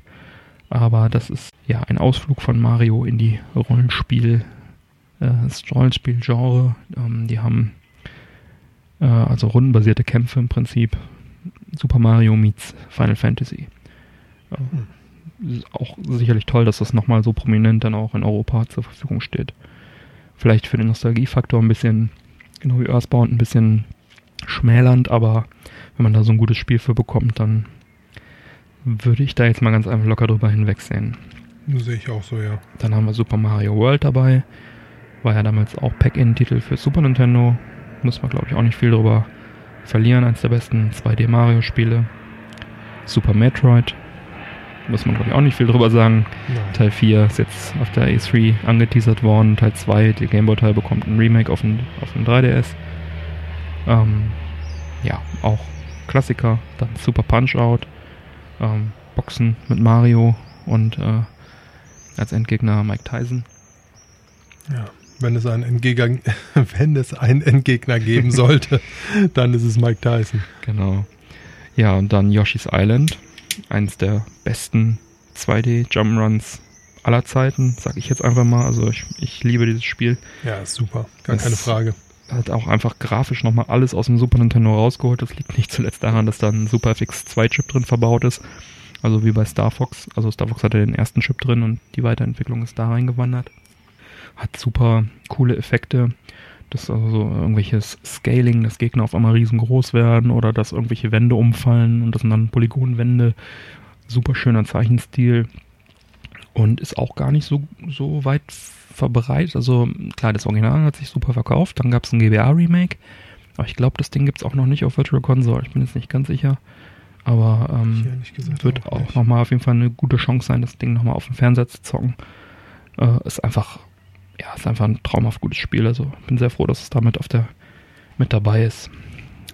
Aber das ist ja ein Ausflug von Mario in die Rollenspiel, äh, das Rollenspiel-Genre. Ähm, die haben äh, also rundenbasierte Kämpfe im Prinzip. Super Mario meets Final Fantasy. Ist auch sicherlich toll, dass das nochmal so prominent dann auch in Europa zur Verfügung steht. Vielleicht für den Nostalgiefaktor ein bisschen, genau wie Earthbound, ein bisschen schmälernd, aber wenn man da so ein gutes Spiel für bekommt, dann würde ich da jetzt mal ganz einfach locker drüber hinwegsehen. Sehe ich auch so, ja. Dann haben wir Super Mario World dabei. War ja damals auch Pack-In-Titel für Super Nintendo. Muss man, glaube ich, auch nicht viel drüber verlieren. Eines der besten 2D-Mario-Spiele. Super Metroid. Muss man, glaube ich, auch nicht viel drüber sagen. Nein. Teil 4 ist jetzt auf der E3 angeteasert worden. Teil 2, der Gameboy-Teil, bekommt ein Remake auf dem, auf dem 3DS. Ähm, ja, auch Klassiker. Dann Super Punch-Out. Ähm, Boxen mit Mario und äh, als Endgegner Mike Tyson. Ja. Wenn es einen Entgegner, [LAUGHS] wenn es einen Endgegner geben sollte, [LAUGHS] dann ist es Mike Tyson. Genau. Ja, und dann Yoshi's Island. Eins der besten 2D Jump'n'Runs aller Zeiten, sag ich jetzt einfach mal. Also ich, ich liebe dieses Spiel. Ja, ist super. Gar Das- keine Frage. Hat auch einfach grafisch nochmal alles aus dem Super Nintendo rausgeholt. Das liegt nicht zuletzt daran, dass da ein Super FX 2 Chip drin verbaut ist. Also wie bei Star Fox. Also Star Fox hatte den ersten Chip drin und die Weiterentwicklung ist da reingewandert. Hat super coole Effekte. Das ist also so irgendwelches Scaling, dass Gegner auf einmal riesengroß werden oder dass irgendwelche Wände umfallen und das sind dann Polygonwände. Super schöner Zeichenstil und ist auch gar nicht so, so weit verbreitet. Also klar, das Original hat sich super verkauft. Dann gab es ein GBA-Remake. Aber ich glaube, das Ding gibt es auch noch nicht auf Virtual Console. Ich bin jetzt nicht ganz sicher. Aber ähm, wird auch auch, nochmal auf jeden Fall eine gute Chance sein, das Ding nochmal auf dem Fernseher zu zocken. Äh, ist einfach, ja, ist einfach ein traumhaft gutes Spiel. Also bin sehr froh, dass es damit auf der mit dabei ist.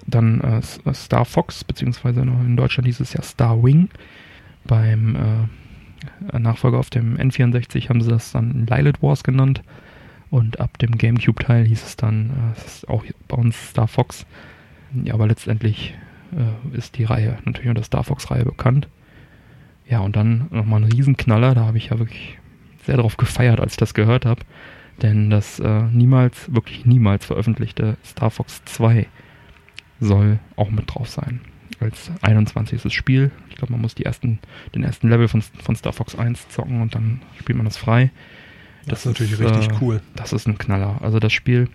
Dann äh, äh, Star Fox, beziehungsweise noch in Deutschland dieses Jahr Star Wing. Beim äh, Nachfolger auf dem N64 haben sie das dann Lilith Wars genannt. Und ab dem GameCube-Teil hieß es dann, äh, es auch bei uns Star Fox. Ja, aber letztendlich äh, ist die Reihe natürlich unter Star Fox-Reihe bekannt. Ja, und dann nochmal ein Riesenknaller, da habe ich ja wirklich sehr drauf gefeiert, als ich das gehört habe. Denn das äh, niemals, wirklich niemals veröffentlichte Star Fox 2 soll auch mit drauf sein. Als 21. Spiel. Ich glaube, man muss ersten, den ersten Level von, von Star Fox 1 zocken und dann spielt man das frei. Das ist natürlich richtig äh, cool. Das ist ein Knaller. Also das Spiel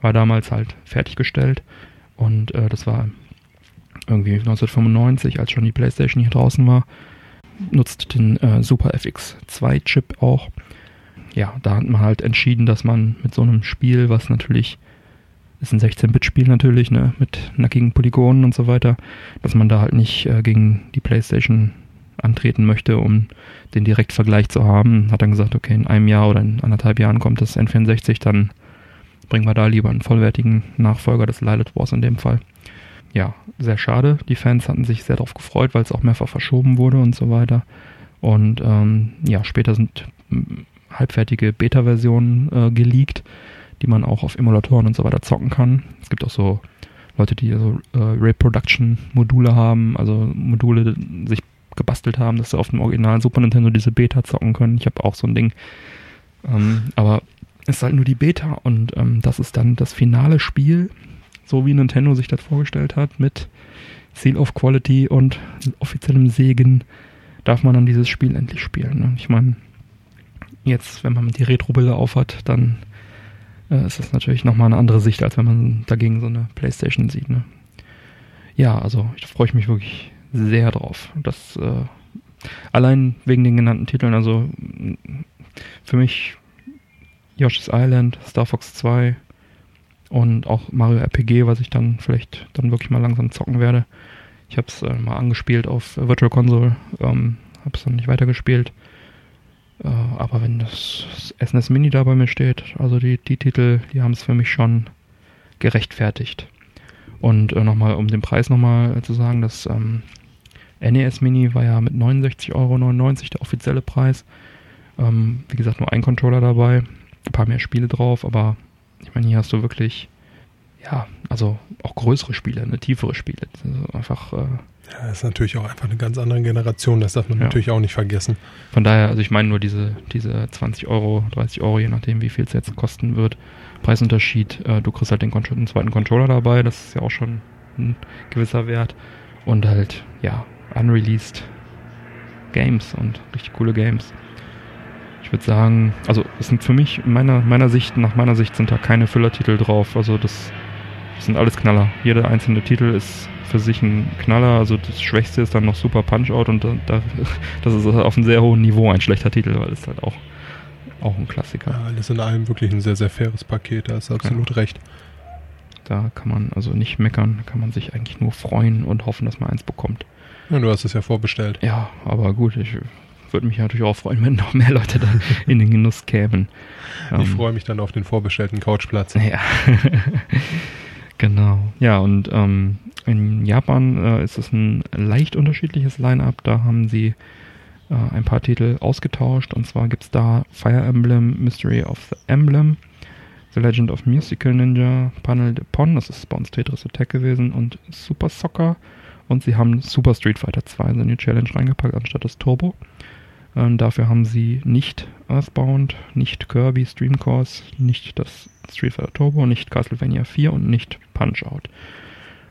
war damals halt fertiggestellt und äh, das war irgendwie 1995, als schon die PlayStation hier draußen war. Nutzt den äh, Super FX 2 Chip auch. Ja, da hat man halt entschieden, dass man mit so einem Spiel, was natürlich ist ein 16-Bit-Spiel natürlich, ne, mit nackigen Polygonen und so weiter, dass man da halt nicht äh, gegen die PlayStation antreten möchte, um den Direktvergleich zu haben. Hat dann gesagt, okay, in einem Jahr oder in anderthalb Jahren kommt das N64, dann bringen wir da lieber einen vollwertigen Nachfolger des Lilith Wars in dem Fall. Ja, sehr schade. Die Fans hatten sich sehr darauf gefreut, weil es auch mehrfach verschoben wurde und so weiter. Und ähm, ja, später sind halbfertige Beta-Versionen äh, geleakt, die man auch auf Emulatoren und so weiter zocken kann. Es gibt auch so Leute, die so äh, Reproduction-Module haben, also Module sich gebastelt haben, dass sie auf dem originalen Super Nintendo diese Beta zocken können. Ich habe auch so ein Ding. Ähm, aber es ist halt nur die Beta und ähm, das ist dann das finale Spiel, so wie Nintendo sich das vorgestellt hat, mit Seal of Quality und offiziellem Segen darf man dann dieses Spiel endlich spielen. Ne? Ich meine, jetzt, wenn man die Retro-Brille aufhat, dann äh, ist das natürlich nochmal eine andere Sicht, als wenn man dagegen so eine Playstation sieht. Ne? Ja, also ich freue mich wirklich sehr drauf. Das äh, allein wegen den genannten Titeln, also für mich Yoshi's Island, Star Fox 2 und auch Mario RPG, was ich dann vielleicht dann wirklich mal langsam zocken werde. Ich habe es äh, mal angespielt auf Virtual Console, ähm, habe es dann nicht weitergespielt. Äh, aber wenn das SNES Mini da bei mir steht, also die, die Titel, die haben es für mich schon gerechtfertigt. Und äh, nochmal, um den Preis nochmal zu sagen, das ähm, NES Mini war ja mit 69,99 Euro der offizielle Preis. Ähm, wie gesagt, nur ein Controller dabei, ein paar mehr Spiele drauf, aber ich meine, hier hast du wirklich ja, also auch größere Spiele, eine tiefere Spiele. Also einfach. Äh, ja, das ist natürlich auch einfach eine ganz andere Generation, das darf man ja. natürlich auch nicht vergessen. Von daher, also ich meine nur diese, diese 20 Euro, 30 Euro, je nachdem, wie viel es jetzt kosten wird. Preisunterschied, äh, du kriegst halt den, den zweiten Controller dabei, das ist ja auch schon ein gewisser Wert. Und halt, ja, unreleased Games und richtig coole Games. Ich würde sagen, also es sind für mich, meiner, meiner Sicht, nach meiner Sicht sind da keine Füllertitel drauf. Also das, das sind alles Knaller. Jeder einzelne Titel ist für sich ein Knaller. Also das Schwächste ist dann noch Super Punch-Out und da, das ist auf einem sehr hohen Niveau ein schlechter Titel, weil es halt auch, auch ein Klassiker. Ja, alles in allem wirklich ein sehr, sehr faires Paket, da ist absolut ja. recht. Da kann man also nicht meckern, kann man sich eigentlich nur freuen und hoffen, dass man eins bekommt. Ja, du hast es ja vorbestellt. Ja, aber gut, ich würde mich natürlich auch freuen, [LAUGHS] wenn noch mehr Leute da in den Genuss kämen. Ich ähm, freue mich dann auf den vorbestellten Couchplatz. Ja. [LAUGHS] genau. Ja, und ähm, in Japan äh, ist es ein leicht unterschiedliches Line-up. Da haben sie äh, ein paar Titel ausgetauscht. Und zwar gibt es da Fire Emblem, Mystery of the Emblem, The Legend of Musical Ninja, Panel de Pon, das ist bei uns Tetris Attack gewesen, und Super Soccer. Und sie haben Super Street Fighter 2 in die Challenge reingepackt, anstatt das Turbo. Ähm, dafür haben sie nicht Earthbound, nicht Kirby Stream Course, nicht das Street Fighter Turbo, nicht Castlevania 4 und nicht Punch-Out.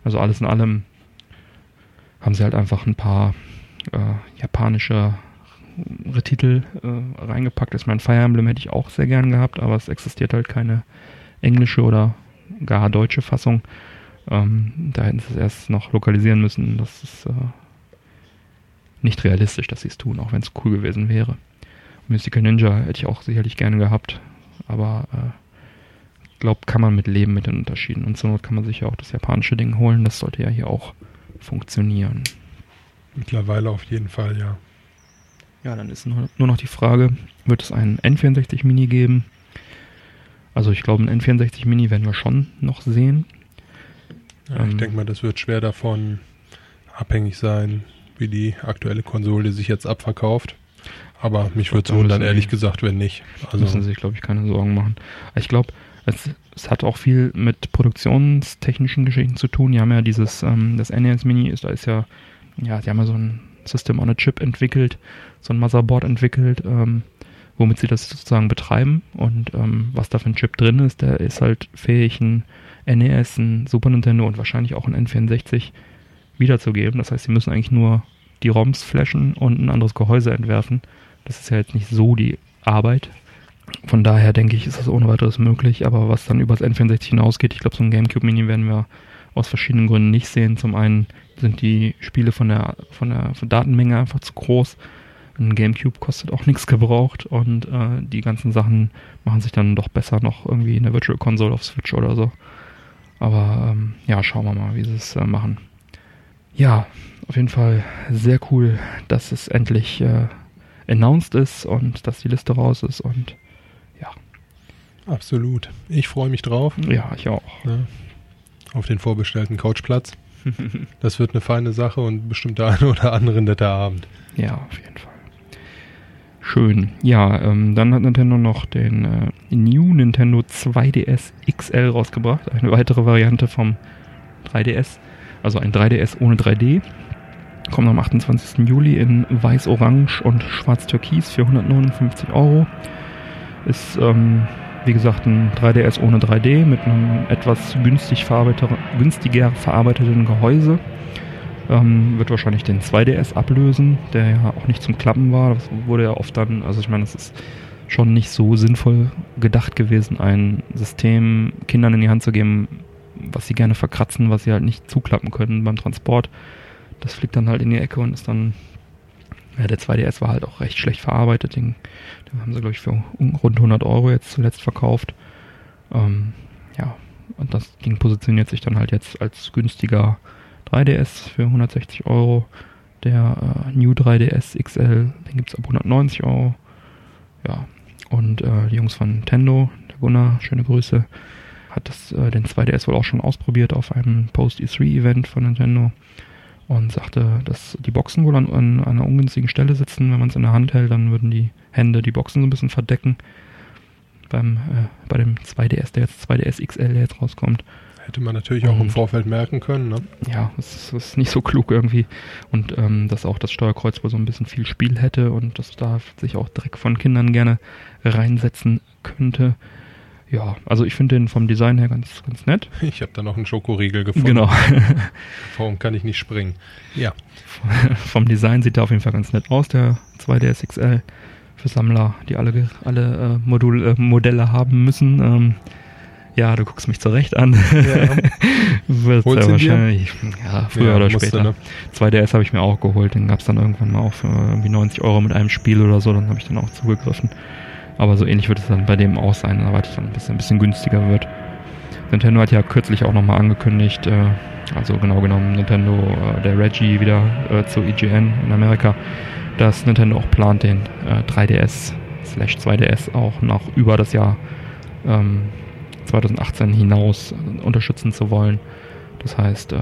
Also alles in allem haben sie halt einfach ein paar äh, japanische Titel äh, reingepackt. Ich meine, Fire Emblem hätte ich auch sehr gern gehabt, aber es existiert halt keine englische oder gar deutsche Fassung. Ähm, da hätten sie es erst noch lokalisieren müssen. Das ist äh, nicht realistisch, dass sie es tun, auch wenn es cool gewesen wäre. Mystical Ninja hätte ich auch sicherlich gerne gehabt, aber äh, glaubt, kann man mit leben mit den Unterschieden. Und zur Not kann man sich ja auch das japanische Ding holen. Das sollte ja hier auch funktionieren. Mittlerweile auf jeden Fall, ja. Ja, dann ist nur, nur noch die Frage, wird es einen N64 Mini geben? Also ich glaube, ein N64 Mini werden wir schon noch sehen. Ja, ähm, ich denke mal, das wird schwer davon abhängig sein, wie die aktuelle Konsole sich jetzt abverkauft. Aber mich würde so dann ehrlich gesagt, wenn nicht. Also müssen sie sich, glaube ich, keine Sorgen machen. Ich glaube, es, es, hat auch viel mit produktionstechnischen Geschichten zu tun. Die haben ja dieses, ähm, das NES Mini ist, da ist ja, ja, die haben ja so ein System on a Chip entwickelt, so ein Motherboard entwickelt, ähm, womit sie das sozusagen betreiben. Und ähm, was da für ein Chip drin ist, der ist halt fähig, ein NES, ein Super Nintendo und wahrscheinlich auch ein N64 wiederzugeben. Das heißt, sie müssen eigentlich nur die ROMs flashen und ein anderes Gehäuse entwerfen. Das ist ja jetzt nicht so die Arbeit. Von daher denke ich, ist das ohne weiteres möglich. Aber was dann über das N64 hinausgeht, ich glaube, so ein GameCube Mini werden wir aus verschiedenen Gründen nicht sehen. Zum einen sind die Spiele von der, von der Datenmenge einfach zu groß. Ein GameCube kostet auch nichts gebraucht und äh, die ganzen Sachen machen sich dann doch besser noch irgendwie in der Virtual Console auf Switch oder so. Aber ähm, ja, schauen wir mal, wie sie es äh, machen ja, auf jeden Fall sehr cool, dass es endlich äh, announced ist und dass die Liste raus ist und. Absolut. Ich freue mich drauf. Ja, ich auch. Ja, auf den vorbestellten Couchplatz. [LAUGHS] das wird eine feine Sache und bestimmt der eine oder andere netter Abend. Ja, auf jeden Fall. Schön. Ja, ähm, dann hat Nintendo noch den äh, New Nintendo 2DS XL rausgebracht. Eine weitere Variante vom 3DS also ein 3DS ohne 3D. Kommt am 28. Juli in weiß-orange und schwarz-türkis für 159 Euro. Ist, ähm, wie gesagt, ein 3DS ohne 3D mit einem etwas günstig günstiger verarbeiteten Gehäuse. Ähm, wird wahrscheinlich den 2DS ablösen, der ja auch nicht zum Klappen war. Das wurde ja oft dann, also ich meine, das ist schon nicht so sinnvoll gedacht gewesen, ein System Kindern in die Hand zu geben, was sie gerne verkratzen, was sie halt nicht zuklappen können beim Transport. Das fliegt dann halt in die Ecke und ist dann. Ja, der 2DS war halt auch recht schlecht verarbeitet. Den, den haben sie, glaube ich, für rund 100 Euro jetzt zuletzt verkauft. Ähm, ja, und das Ding positioniert sich dann halt jetzt als günstiger 3DS für 160 Euro. Der äh, New 3DS XL, den gibt es ab 190 Euro. Ja, und äh, die Jungs von Nintendo, der Gunnar, schöne Grüße, hat das, äh, den 2DS wohl auch schon ausprobiert auf einem Post-E3-Event von Nintendo und sagte, dass die Boxen wohl an, an einer ungünstigen Stelle sitzen. Wenn man es in der Hand hält, dann würden die Hände die Boxen so ein bisschen verdecken. Beim, äh, bei dem 2DS, der jetzt 2DS XL, der jetzt rauskommt. Hätte man natürlich auch im Und- Vorfeld merken können, ne? ja, es ist, es ist nicht so klug irgendwie. Und ähm, dass auch das Steuerkreuz wohl so ein bisschen viel Spiel hätte und dass da sich auch direkt von Kindern gerne reinsetzen könnte. Ja, also ich finde den vom Design her ganz, ganz nett. [LAUGHS] Ich habe da noch einen Schokoriegel gefunden. Genau. [LAUGHS] Warum kann ich nicht springen? Ja. [LAUGHS] vom Design sieht er auf jeden Fall ganz nett aus, der 2DS XL für Sammler, die alle, alle äh, Modul, äh, Modelle haben müssen. Ähm, ja, du guckst mich zurecht an. Ja. Wird Holst ja du ihn dir? wahrscheinlich, ja, früher Ja, oder später. ne? 2DS habe ich mir auch geholt, den gab es dann irgendwann mal auch für irgendwie 90 Euro mit einem Spiel oder so, dann habe ich dann auch zugegriffen. Aber so ähnlich wird es dann bei dem auch sein, aber es dann ein bisschen, ein bisschen günstiger wird. Nintendo hat ja kürzlich auch nochmal angekündigt, äh, also genau genommen Nintendo, äh, der Reggie wieder äh, zu IGN in Amerika, dass Nintendo auch plant, den äh, 3DS slash 2DS auch noch über das Jahr ähm, 2018 hinaus unterstützen zu wollen. Das heißt, äh,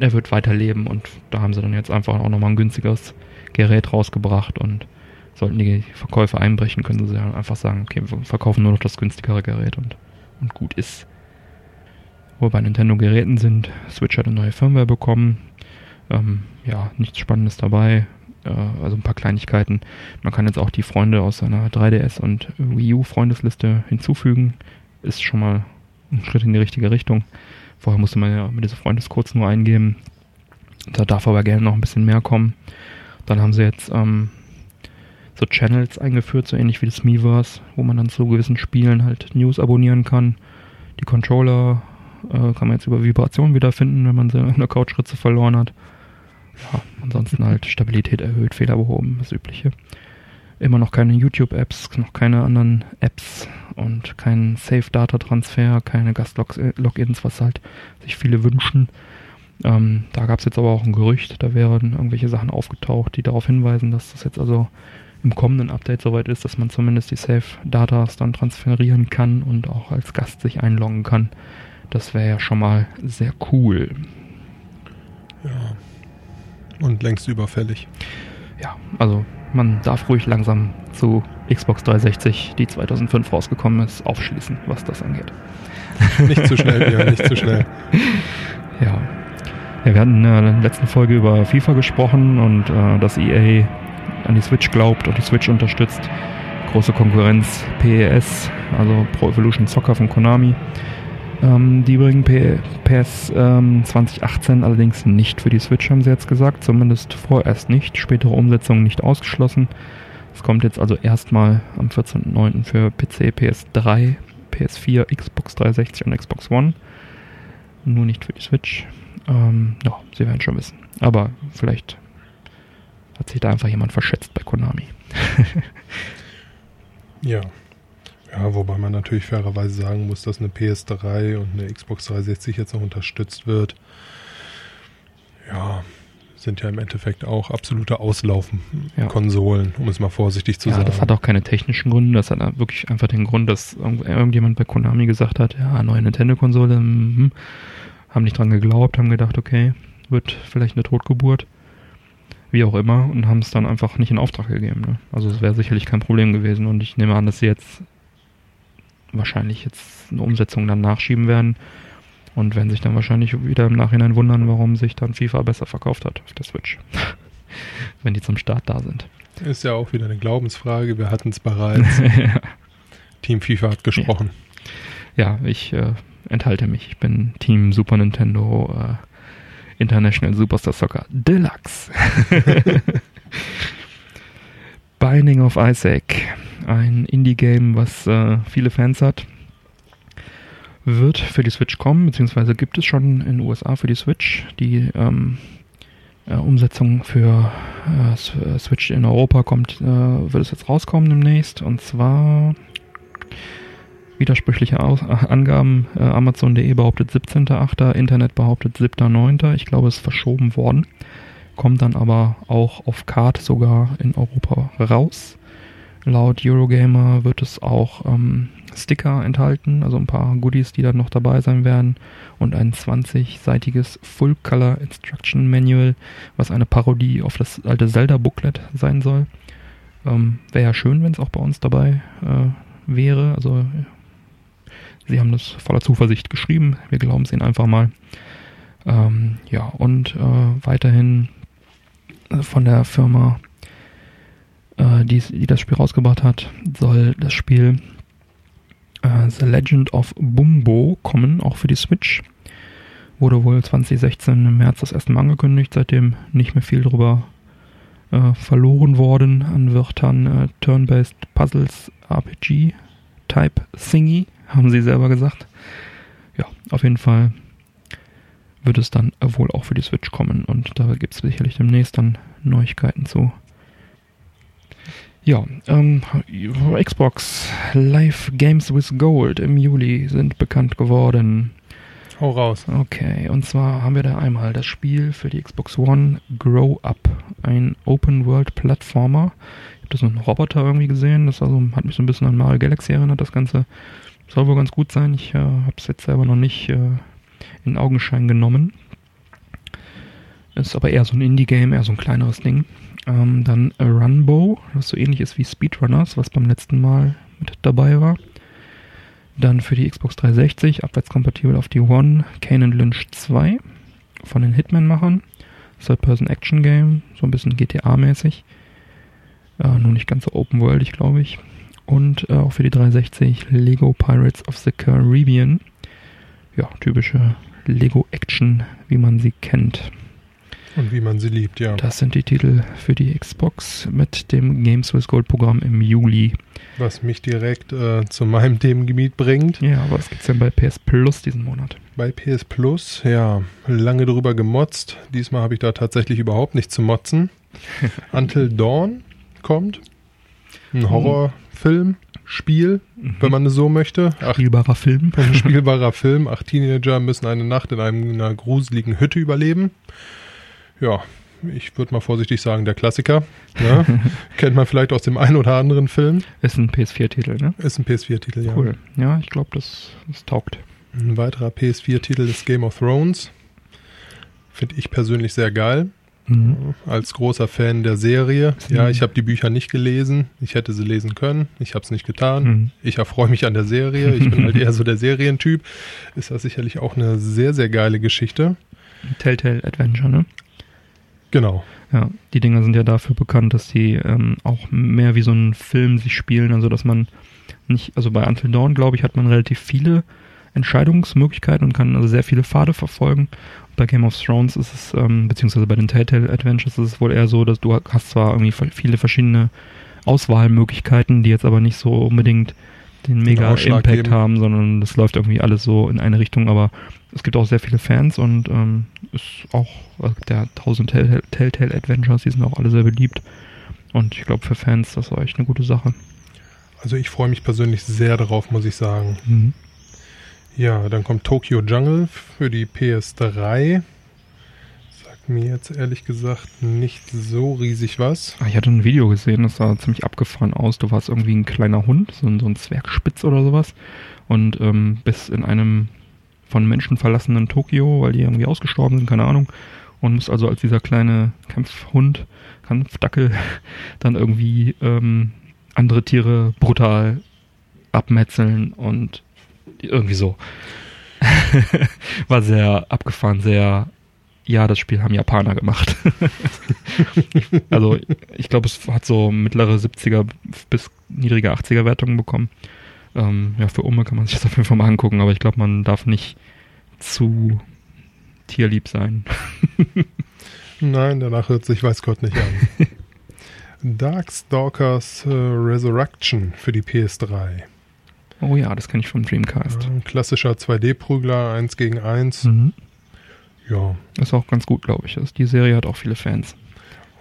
er wird weiterleben und da haben sie dann jetzt einfach auch nochmal ein günstigeres Gerät rausgebracht und sollten die Verkäufe einbrechen, können sie einfach sagen, okay, wir verkaufen nur noch das günstigere Gerät und, und gut ist. Wo wir bei Nintendo-Geräten sind, Switch hat eine neue Firmware bekommen. Ähm, ja, nichts Spannendes dabei. Äh, also ein paar Kleinigkeiten. Man kann jetzt auch die Freunde aus seiner 3DS und Wii U Freundesliste hinzufügen. Ist schon mal ein Schritt in die richtige Richtung. Vorher musste man ja mit dieser Freundescodes nur eingeben. Da darf aber gerne noch ein bisschen mehr kommen. Dann haben sie jetzt ähm, so Channels eingeführt, so ähnlich wie das Miiverse, wo man dann zu gewissen Spielen halt News abonnieren kann. Die Controller äh, kann man jetzt über Vibration wiederfinden, wenn man sie in der Couchritze verloren hat. Ja, ansonsten [LAUGHS] halt Stabilität erhöht, Fehler behoben, das Übliche. Immer noch keine YouTube-Apps, noch keine anderen Apps und kein Safe-Data-Transfer, keine Gast-Logins, was halt sich viele wünschen. Ähm, da gab es jetzt aber auch ein Gerücht, da wären irgendwelche Sachen aufgetaucht, die darauf hinweisen, dass das jetzt also im kommenden Update soweit ist, dass man zumindest die Safe-Datas dann transferieren kann und auch als Gast sich einloggen kann. Das wäre ja schon mal sehr cool. Ja. Und längst überfällig. Ja, also man darf ruhig langsam zu Xbox 360, die 2005 rausgekommen ist, aufschließen, was das angeht. [LAUGHS] Nicht zu schnell, ja, nicht zu schnell. Ja. ja wir hatten in der letzten Folge über FIFA gesprochen und äh, dass EA an die Switch glaubt und die Switch unterstützt. Große Konkurrenz PES, also Pro Evolution Soccer von Konami. Ähm, die bringen PES ähm, 2018 allerdings nicht für die Switch, haben sie jetzt gesagt. Zumindest vorerst nicht. Spätere Umsetzungen nicht ausgeschlossen. Es kommt jetzt also erstmal am 14.09. für PC, PS3, PS4, Xbox 360 und Xbox One. Nur nicht für die Switch. Ähm, ja, Sie werden schon wissen. Aber vielleicht hat sich da einfach jemand verschätzt bei Konami. [LAUGHS] Ja. Ja, wobei man natürlich fairerweise sagen muss, dass eine PS3 und eine Xbox 360 jetzt noch unterstützt wird. Ja, sind ja im Endeffekt auch absolute Ja. Auslaufen-Konsolen, um es mal vorsichtig zu ja, sagen. das hat auch keine technischen Gründe. Das hat wirklich einfach den Grund, dass irgend- irgendjemand bei Konami gesagt hat, ja, neue Nintendo-Konsole, mhm. haben nicht dran geglaubt, haben gedacht, okay, wird vielleicht eine Totgeburt. Wie auch immer, und haben es dann einfach nicht in Auftrag gegeben. Ne? Also es wäre sicherlich kein Problem gewesen. Und ich nehme an, dass sie jetzt wahrscheinlich jetzt eine Umsetzung dann nachschieben werden und werden sich dann wahrscheinlich wieder im Nachhinein wundern, warum sich dann FIFA besser verkauft hat auf der Switch. [LAUGHS] Wenn die zum Start da sind. Ist ja auch wieder eine Glaubensfrage. Wir hatten es bereits. [LAUGHS] Team FIFA hat gesprochen. ja, ich äh, enthalte mich. Ich bin Team Super Nintendo äh, International Superstar Soccer Deluxe. [LAUGHS] Binding of Isaac, ein Indie-Game, was äh, viele Fans hat, wird für die Switch kommen, beziehungsweise gibt es schon in den USA für die Switch. Die ähm, äh, Umsetzung für äh, äh, Switch in Europa kommt, äh, wird es jetzt rauskommen demnächst. Und zwar widersprüchliche Aus äh, Angaben. Äh, Amazon.de behauptet 17.8., Internet behauptet 7.9. Ich glaube, es ist verschoben worden. Kommt dann aber auch auf Card sogar in Europa raus. Laut Eurogamer wird es auch ähm, Sticker enthalten, also ein paar Goodies, die dann noch dabei sein werden. Und ein 20-seitiges Full-Color Instruction Manual, was eine Parodie auf das alte Zelda-Booklet sein soll. Ähm, Wäre ja schön, wenn es auch bei uns dabei äh, wäre. Also sie haben das voller Zuversicht geschrieben. Wir glauben es ihnen einfach mal. Ähm, ja, und äh, weiterhin äh, von der Firma, äh, die, die das Spiel rausgebracht hat, soll das Spiel äh, The Legend of Bumbo kommen, auch für die Switch. Wurde wohl 2016 im März das erste Mal angekündigt, seitdem nicht mehr viel drüber äh, verloren worden an Wörtern. Äh, Turn-based Puzzles RPG Type Thingy, haben sie selber gesagt. Ja, auf jeden Fall wird es dann wohl auch für die Switch kommen und da gibt es sicherlich demnächst dann Neuigkeiten zu. Ja, ähm, Xbox Live Games with Gold im Juli sind bekannt geworden. Hau raus. Okay, und zwar haben wir da einmal das Spiel für die Xbox One Grow Up, ein Open World Plattformer. Ich habe da so einen Roboter irgendwie gesehen, das also, hat mich so ein bisschen an Mario Galaxy erinnert, das Ganze. Soll wohl ganz gut sein, ich äh, habe es jetzt selber noch nicht äh, in Augenschein genommen. Ist aber eher so ein Indie-Game, eher so ein kleineres Ding. Ähm, dann Runbow, was so ähnlich ist wie Speedrunners, was beim letzten Mal mit dabei war. Dann für die Xbox 360, abwärtskompatibel auf die One, Kane Lynch 2 von den Hitman-Machern. Third-Person-Action-Game, so ein bisschen GTA-mäßig. Äh, nur nicht ganz so open-worldig, glaube ich. Und äh, auch für die 360 Lego Pirates of the Caribbean. Ja, typische Lego-Action, wie man sie kennt. Und wie man sie liebt, ja. Das sind die Titel für die Xbox mit dem Games with Gold Programm im Juli. Was mich direkt äh, zu meinem Themengebiet bringt. Ja, was gibt's denn bei PS Plus diesen Monat? Bei PS Plus, ja, lange drüber gemotzt. Diesmal habe ich da tatsächlich überhaupt nichts zu motzen. [LAUGHS] Until Dawn kommt. Ein Horrorfilm, Spiel, Mhm. wenn man es so möchte. Spielbarer Film. ein [LAUGHS] spielbarer Film. Acht Teenager müssen eine Nacht in einer gruseligen Hütte überleben. Ja, ich würde mal vorsichtig sagen, der Klassiker. Ja. [LAUGHS] Kennt man vielleicht aus dem einen oder anderen Film. Ist ein PS4-Titel, ne? Ist ein PS4-Titel, ja. Cool. Ja, ich glaube, das, das taugt. Ein weiterer PS4-Titel ist Game of Thrones. Finde ich persönlich sehr geil. Mhm. Als großer Fan der Serie. Ja, ich habe die Bücher nicht gelesen. Ich hätte sie lesen können. Ich habe es nicht getan. Mhm. Ich erfreue mich an der Serie. Ich bin halt [LAUGHS] eher so der Serientyp. Ist das sicherlich auch eine sehr, sehr geile Geschichte. Telltale Adventure, ne? Genau. Ja, die Dinger sind ja dafür bekannt, dass die ähm, auch mehr wie so ein Film sich spielen, also dass man nicht, also bei Until Dawn, glaube ich, hat man relativ viele Entscheidungsmöglichkeiten und kann also sehr viele Pfade verfolgen. Bei Game of Thrones ist es, ähm, beziehungsweise bei den Telltale Adventures ist es wohl eher so, dass du hast zwar irgendwie viele verschiedene Auswahlmöglichkeiten, die jetzt aber nicht so unbedingt den mega Impact geben. haben, sondern das läuft irgendwie alles so in eine Richtung, aber es gibt auch sehr viele Fans und ähm, ist auch also der 1000 Telltale, Telltale Adventures, die sind auch alle sehr beliebt und ich glaube für Fans das war echt eine gute Sache. Also ich freue mich persönlich sehr darauf, muss ich sagen. Mhm. Ja, dann kommt Tokyo Jungle für die PS3. Sagt mir jetzt ehrlich gesagt nicht so riesig was. Ah, Ich hatte ein Video gesehen, das sah ziemlich abgefahren aus. Du warst irgendwie ein kleiner Hund, so ein, so ein Zwergspitz oder sowas. Und ähm, bist in einem von Menschen verlassenen Tokio, weil die irgendwie ausgestorben sind, keine Ahnung. Und musst also als dieser kleine Kampfhund, Kampfdackel, [LAUGHS] dann irgendwie ähm, andere Tiere brutal abmetzeln und irgendwie so. [LAUGHS] War sehr abgefahren, sehr ja, das Spiel haben Japaner gemacht. [LAUGHS] also ich glaube, es hat so mittlere 70er bis niedrige 80er Wertungen bekommen. Ähm, ja, für Umme kann man sich das auf jeden Fall mal angucken, aber ich glaube, man darf nicht zu tierlieb sein. [LAUGHS] Nein, danach hört sich weiß Gott nicht an. Darkstalkers äh, Resurrection für die PS3. Oh ja, das kenne ich vom Dreamcast. Ein klassischer 2D-Prügler, 1 gegen 1. Mhm. Ja. Ist auch ganz gut, glaube ich. Also die Serie hat auch viele Fans.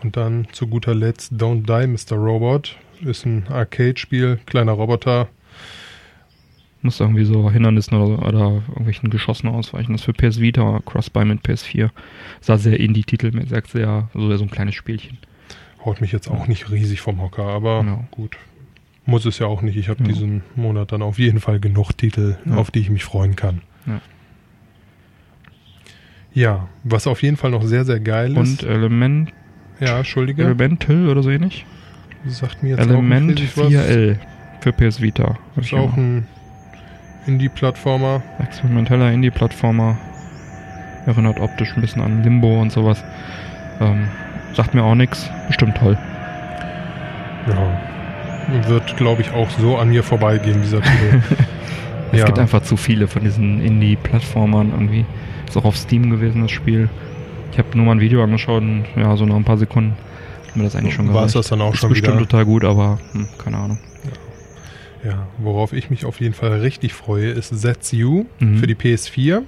Und dann zu guter Letzt Don't Die, Mr. Robot. Ist ein Arcade-Spiel, kleiner Roboter. Muss irgendwie so Hindernissen oder, oder irgendwelchen Geschossen ausweichen. Das ist für PS Vita, Cross-Buy mit PS4. Sah sehr Indie-Titel, sagt sehr, so, so ein kleines Spielchen. Haut mich jetzt auch nicht riesig vom Hocker, aber Genau. gut. Muss es ja auch nicht. Ich habe Ja. diesen Monat dann auf jeden Fall genug Titel, Ja. auf die ich mich freuen kann. Ja. Ja, was auf jeden Fall noch sehr, sehr geil Und ist. Element, Ja, Entschuldige. Elemental oder so ähnlich? sagt mir jetzt Element auch nicht was. 4L für PS Vita. Ist auch ein Indie-Plattformer. Experimenteller Indie-Plattformer. Erinnert optisch ein bisschen an Limbo und sowas. Ähm, sagt mir auch nichts. Bestimmt toll. Ja. Wird, glaube ich, auch so an mir vorbeigehen, dieser Titel. [LAUGHS] Es Ja. gibt einfach zu viele von diesen Indie-Plattformern irgendwie. Ist auch auf Steam gewesen, das Spiel. Ich habe nur mal ein Video angeschaut und ja, so nach ein paar Sekunden hat mir das eigentlich schon War es das dann auch Ist schon bestimmt wieder? total gut, aber hm, keine Ahnung. Ja, worauf ich mich auf jeden Fall richtig freue, ist That's You Mhm. für die PS4.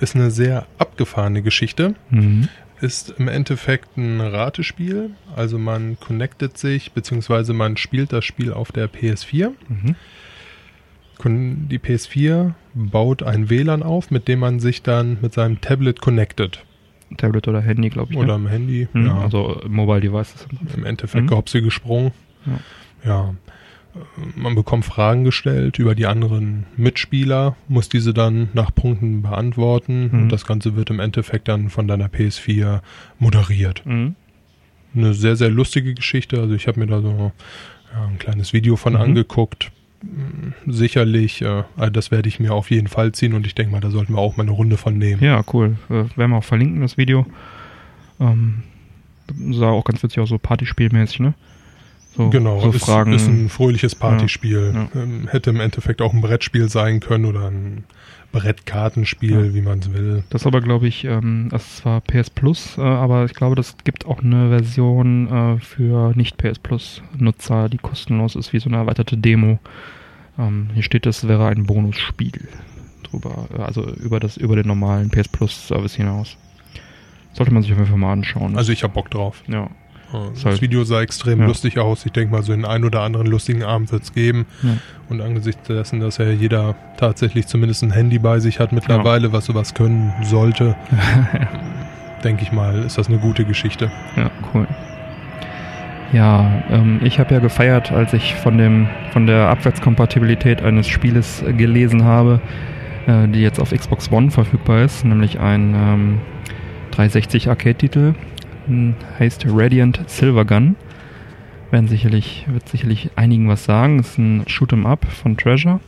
Ist eine sehr abgefahrene Geschichte. Mhm. Ist im Endeffekt ein Ratespiel. Also man connectet sich, beziehungsweise man spielt das Spiel auf der PS4. Mhm. Die PS4 baut ein WLAN auf, mit dem man sich dann mit seinem Tablet connectet. Tablet oder Handy, glaube ich. Oder ne? am Handy. Mhm, Ja. Also Mobile Devices. im Endeffekt Mhm. gehopsi gesprungen. Ja. Äh, Man bekommt Fragen gestellt über die anderen Mitspieler, muss diese dann nach Punkten beantworten Mhm. und das Ganze wird im Endeffekt dann von deiner PS4 moderiert. Mhm. Eine sehr, sehr lustige Geschichte. Also ich habe mir da so ja, ein kleines Video von Mhm. angeguckt. Mm, Sicherlich, äh, das werde ich mir auf jeden Fall ziehen und ich denke mal, da sollten wir auch mal eine Runde von nehmen. Ja, cool. Äh, werden wir auch verlinken, das Video. Ähm, sah auch ganz witzig aus, so Partyspielmäßig, ne? So, Genau, so ist, Fragen. ist ein fröhliches Partyspiel. Ja, Ähm, hätte im Endeffekt auch ein Brettspiel sein können oder ein Brettkartenspiel, Ja. wie man es will. Das aber, glaube ich, ähm, das ist zwar PS Plus, äh, aber ich glaube, das gibt auch eine Version äh, für nicht-PS Plus-Nutzer, die kostenlos ist, wie so eine erweiterte Demo. Ähm, hier steht, es wäre ein Bonusspiel drüber, äh, also über das über den normalen PS Plus-Service hinaus. Sollte man sich auf jeden Fall mal anschauen. Also ich habe Bock drauf. ja. Das halt- Video sah extrem Ja. lustig aus. Ich denke mal, so den einen oder anderen lustigen Abend wird es geben. ja. Und angesichts dessen, dass ja jeder tatsächlich zumindest ein Handy bei sich hat mittlerweile, was sowas können sollte, [LAUGHS] denke ich mal, ist das eine gute Geschichte. Ja, cool. Ja, ähm, ich habe ja gefeiert, als ich von dem von der Abwärtskompatibilität eines Spieles äh, gelesen habe, äh, die jetzt auf Xbox One verfügbar ist, nämlich ein ähm, 360 Arcade-Titel, heißt Radiant Silvergun. Werden sicherlich, wird sicherlich einigen was sagen. Ist ein Shoot'em Up von Treasure.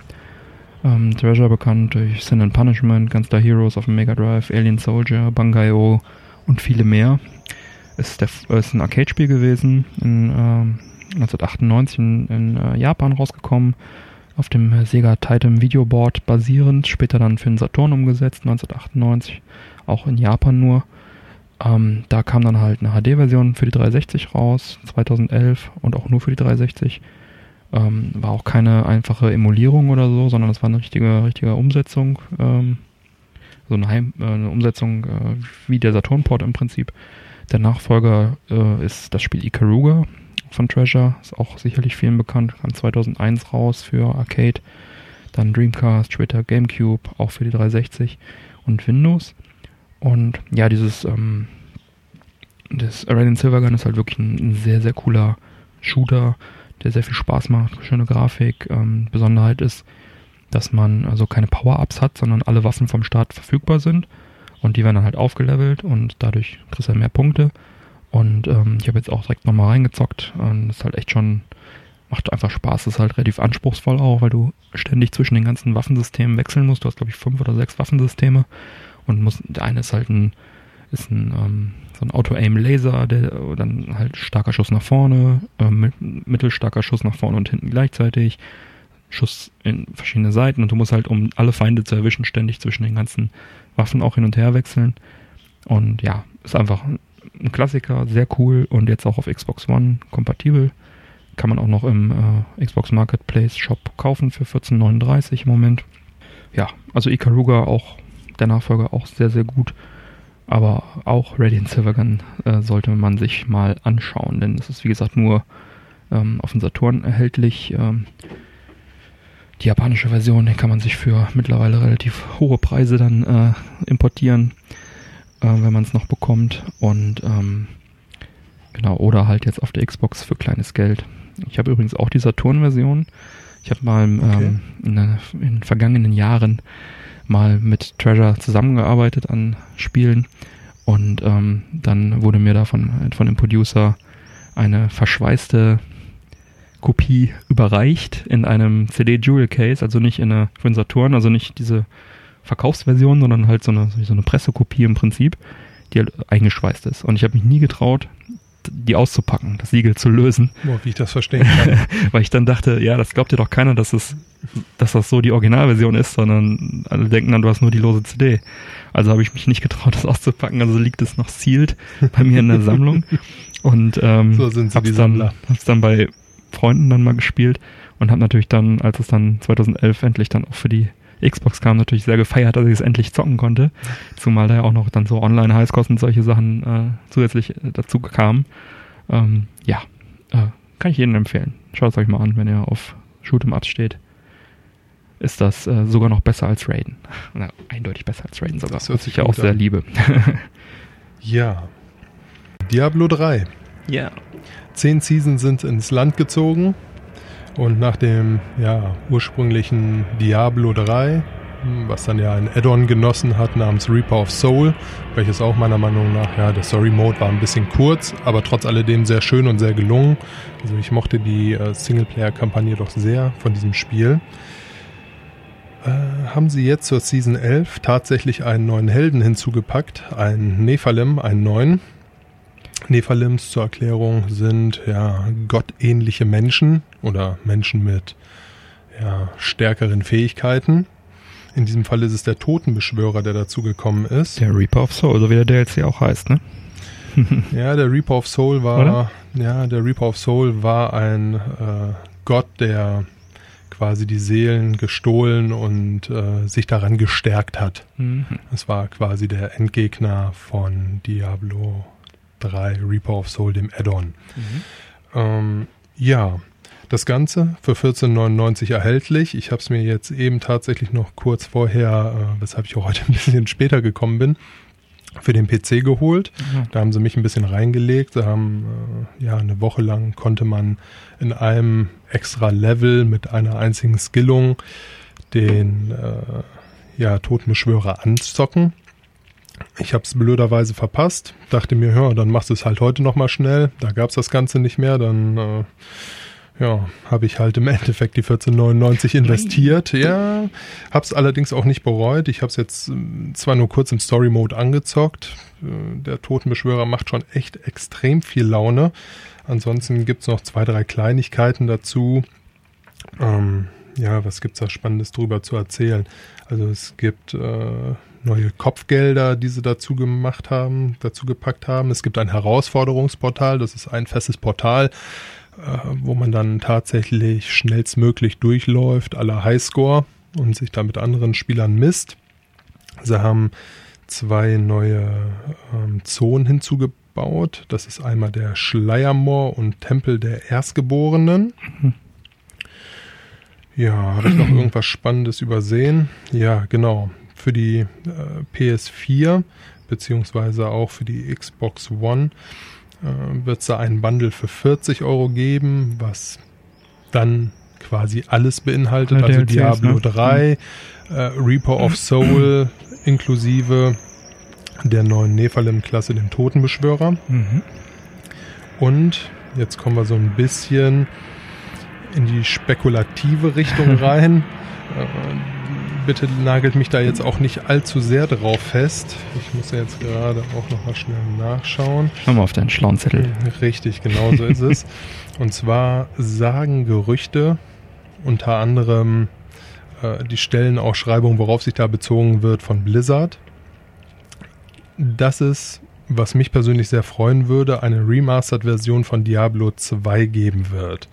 Ähm, Treasure bekannt durch Sin and Punishment, Gunstar Heroes auf dem Mega Drive, Alien Soldier, Bangai-O und viele mehr ist, der, ist ein Arcade-Spiel gewesen, in, ähm, 1998 in, in äh, Japan rausgekommen, auf dem äh, Sega Titan Videoboard basierend, später dann für den Saturn umgesetzt, 1998, auch in Japan nur. Ähm, da kam dann halt eine HD-Version für die 360 raus, 2011 und auch nur für die 360. Ähm, war auch keine einfache Emulierung oder so, sondern das war eine richtige, richtige Umsetzung, ähm, so eine, Heim, äh, eine Umsetzung äh, wie der Saturn-Port im Prinzip. Der Nachfolger äh, ist das Spiel Ikaruga von Treasure, ist auch sicherlich vielen bekannt, kam 2001 raus für Arcade, dann Dreamcast, später Gamecube, auch für die 360 und Windows. Und ja, dieses ähm, das Radiant Silvergun ist halt wirklich ein, sehr, sehr cooler Shooter, der sehr viel Spaß macht, schöne Grafik. Ähm, Besonderheit ist, dass man also keine Power-Ups hat, sondern alle Waffen vom Start verfügbar sind. Und die werden dann halt aufgelevelt und dadurch kriegst du halt mehr Punkte. Und ähm, ich habe jetzt auch direkt nochmal reingezockt. Und das ist halt echt schon, macht einfach Spaß. Ist halt relativ anspruchsvoll auch, weil du ständig zwischen den ganzen Waffensystemen wechseln musst. Du hast, glaube ich, fünf oder sechs Waffensysteme. Und musst, der eine ist halt ein, ist ein, ähm, so ein Auto-Aim-Laser, der dann halt starker Schuss nach vorne, äh, mit, mittelstarker Schuss nach vorne und hinten gleichzeitig. Schuss in verschiedene Seiten und du musst halt, um alle Feinde zu erwischen, ständig zwischen den ganzen Waffen auch hin und her wechseln. Und ja, ist einfach ein Klassiker, sehr cool und jetzt auch auf Xbox One kompatibel. Kann man auch noch im äh, Xbox Marketplace Shop kaufen für 14,39 im Moment. Ja, also Ikaruga auch, der Nachfolger auch sehr, sehr gut. Aber auch Radiant Silvergun äh, sollte man sich mal anschauen, denn es ist wie gesagt nur ähm, auf dem Saturn erhältlich. Ähm, die japanische Version kann man sich für mittlerweile relativ hohe Preise dann äh, importieren, äh, wenn man es noch bekommt. Und ähm, genau, oder halt jetzt auf der Xbox für kleines Geld. Ich habe übrigens auch die Saturn-Version. Ich habe mal Okay. ähm, in, in vergangenen Jahren mal mit Treasure zusammengearbeitet an Spielen und ähm, dann wurde mir da von, von dem Producer eine verschweißte Kopie überreicht in einem CD Jewel Case, also nicht in einer von Saturn, also nicht diese Verkaufsversion, sondern halt so eine, so eine Pressekopie im Prinzip, die halt eingeschweißt ist. Und ich habe mich nie getraut, die auszupacken, das Siegel zu lösen. Boah, wie ich das verstehen kann. [LAUGHS] Weil ich dann dachte, ja, das glaubt dir doch keiner, dass, es, dass das so die Originalversion ist, sondern alle denken dann, du hast nur die lose CD. Also habe ich mich nicht getraut, das auszupacken. Also liegt es noch sealed bei mir in der Sammlung. [LAUGHS] Und ähm, So sind sie, hab's die dann, hab's dann bei Freunden dann mal gespielt und habe natürlich dann, als es dann 2011 endlich dann auch für die Xbox kam, natürlich sehr gefeiert, dass ich es endlich zocken konnte. Zumal da ja auch noch dann so Online-Highscores und solche Sachen äh, zusätzlich äh, dazu kamen. Ähm, ja, äh, kann ich jedem empfehlen. Schaut es euch mal an, wenn ihr auf Shoot'em Ups steht. Ist das äh, sogar noch besser als Raiden. [LAUGHS] Na, eindeutig besser als Raiden sogar. Das hört was sich ich ja auch gut sehr an. liebe. [LAUGHS] Ja. Diablo 3. Ja. Zehn Seasons sind ins Land gezogen und nach dem ja, ursprünglichen Diablo 3, hm, was dann ja ein Add-on genossen hat namens Reaper of Soul, welches auch meiner Meinung nach, ja, der Story Mode war ein bisschen kurz, aber trotz alledem sehr schön und sehr gelungen. Also ich mochte die äh, Singleplayer-Kampagne doch sehr von diesem Spiel. Äh, haben sie jetzt zur Season 11 tatsächlich einen neuen Helden hinzugepackt, einen Nephalem, einen neuen. Nephilims zur Erklärung sind ja gottähnliche Menschen oder Menschen mit ja, stärkeren Fähigkeiten. In diesem Fall ist es der Totenbeschwörer, der dazugekommen ist. Der Reaper of Soul, so wie der DLC auch heißt, ne? [LAUGHS] Ja, der Reaper of Soul war, Oder? ja, der Reaper of Soul war ein äh, Gott, der quasi die Seelen gestohlen und äh, sich daran gestärkt hat. Mhm. Es war quasi der Endgegner von Diablo 3 Reaper of Soul, dem Add-on. Ähm, ja, das Ganze für 14,99 erhältlich. Ich habe es mir jetzt eben tatsächlich noch kurz vorher, äh, weshalb ich auch heute [LAUGHS] ein bisschen später gekommen bin, für den PC geholt. Mhm. Da haben sie mich ein bisschen reingelegt. Da haben, äh, ja, eine Woche lang konnte man in einem extra Level mit einer einzigen Skillung den äh, ja, Totenbeschwörer anzocken. Ich habe es blöderweise verpasst. Dachte mir, ja, dann machst du es halt heute nochmal schnell. Da gab es das Ganze nicht mehr. Dann äh, ja, habe ich halt im [LAUGHS] Endeffekt die 14,99 investiert. Ja, habe es allerdings auch nicht bereut. Ich habe es jetzt ähm, zwar nur kurz im Story Mode angezockt. Äh, Der Totenbeschwörer macht schon echt extrem viel Laune. Ansonsten gibt's noch zwei, drei Kleinigkeiten dazu. Ähm, ja, was gibt's da Spannendes drüber zu erzählen? Also es gibt äh, neue Kopfgelder, die sie dazu gemacht haben, dazu gepackt haben. Es gibt ein Herausforderungsportal, das ist ein festes Portal, wo man dann tatsächlich schnellstmöglich durchläuft, aller Highscore und sich da mit anderen Spielern misst. Sie haben zwei neue ähm, Zonen hinzugebaut. Das ist einmal der Schleiermoor und Tempel der Erstgeborenen. Ja, habe ich noch irgendwas Spannendes übersehen? Ja, genau. Für die äh, PS4 beziehungsweise auch für die Xbox One äh, wird es da einen Bundle für 40 Euro geben, was dann quasi alles beinhaltet. Also DLCs, Diablo ne? 3, äh, Reaper of Soul [CLEARS THROAT] inklusive der neuen Nephalem-Klasse, dem Totenbeschwörer. Mhm. Und jetzt kommen wir so ein bisschen in die spekulative Richtung [LAUGHS] rein. Bitte nagelt mich da jetzt auch nicht allzu sehr drauf fest. Ich muss ja jetzt gerade auch noch mal schnell nachschauen. Schau mal auf deinen schlauen Zettel. Richtig, genau so ist es. [LAUGHS] Und zwar sagen Gerüchte, unter anderem äh, die Stellenausschreibung, worauf sich da bezogen wird von Blizzard, dass es, was mich persönlich sehr freuen würde, eine Remastered-Version von Diablo 2 geben wird.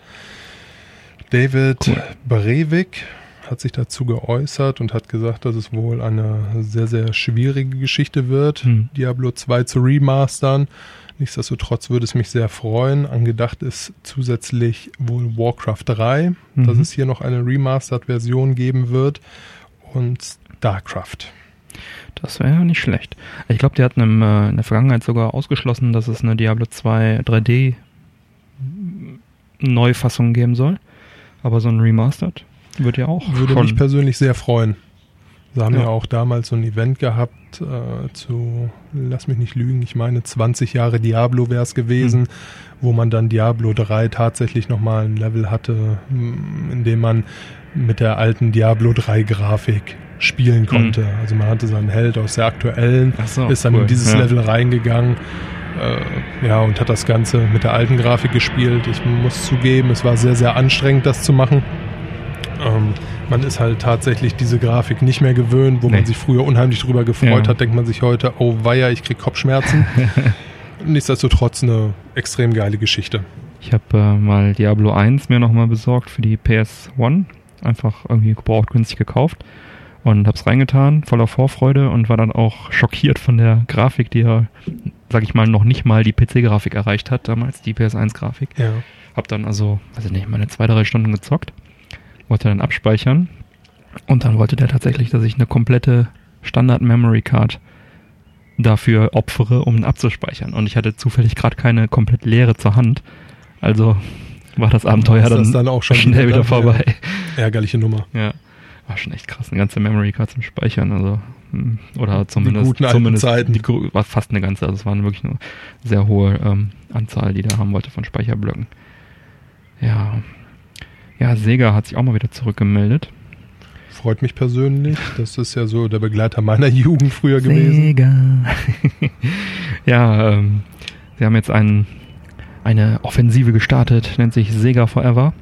David Cool. Brevik hat sich dazu geäußert und hat gesagt, dass es wohl eine sehr, sehr schwierige Geschichte wird, Hm. Diablo 2 zu remastern. Nichtsdestotrotz würde es mich sehr freuen. Angedacht ist zusätzlich wohl Warcraft 3, Mhm. dass es hier noch eine Remastered-Version geben wird und StarCraft. Das wäre ja nicht schlecht. Ich glaube, die hatten im, äh, in der Vergangenheit sogar ausgeschlossen, dass es eine Diablo 2 3D Neufassung geben soll. Aber so ein Remastered wird ja auch Würde schon. mich persönlich sehr freuen. Sie haben Ja. ja, auch damals so ein Event gehabt äh, zu, lass mich nicht lügen, ich meine 20 Jahre Diablo wäre es gewesen, Mhm. wo man dann Diablo 3 tatsächlich nochmal ein Level hatte, m, in dem man mit der alten Diablo 3 Grafik spielen konnte. Also man hatte seinen Held aus der aktuellen, Mhm. So, ist dann cool. in dieses Ja. Level reingegangen. Äh, ja, und hat das Ganze mit der alten Grafik gespielt. Ich muss zugeben, es war sehr, sehr anstrengend, das zu machen. Ähm, man ist halt tatsächlich diese Grafik nicht mehr gewöhnt, wo Nee. man sich früher unheimlich drüber gefreut Ja. hat, denkt man sich heute, oh weia, ich krieg Kopfschmerzen. [LAUGHS] Nichtsdestotrotz eine extrem geile Geschichte. Ich habe äh, mal Diablo 1 mir nochmal besorgt für die PS1. Einfach irgendwie gebraucht günstig gekauft. Und hab's reingetan, voller Vorfreude und war dann auch schockiert von der Grafik, die ja, sag ich mal, noch nicht mal die PC-Grafik erreicht hat, damals die PS1-Grafik. Ja. Hab dann also, weiß ich nicht, meine zwei, drei Stunden gezockt, wollte dann abspeichern und dann wollte der tatsächlich, dass ich eine komplette Standard-Memory-Card dafür opfere, um ihn abzuspeichern. Und ich hatte zufällig gerade keine komplett leere zur Hand. Also war das Abenteuer das dann, dann auch schon schnell wieder vorbei. Ärgerliche Nummer. Ja. War schon echt krass, eine ganze Memory Card zum Speichern, also hm, oder zumindest, guten alten zumindest Zeiten. die war fast eine ganze, also es waren wirklich eine sehr hohe ähm, Anzahl, die da haben wollte von Speicherblöcken. Ja. Ja, Sega hat sich auch mal wieder zurückgemeldet. Freut mich persönlich. Das ist ja so der Begleiter meiner Jugend früher gewesen. Sega. [LAUGHS] ja, ähm, sie haben jetzt ein, eine Offensive gestartet, nennt sich Sega Forever.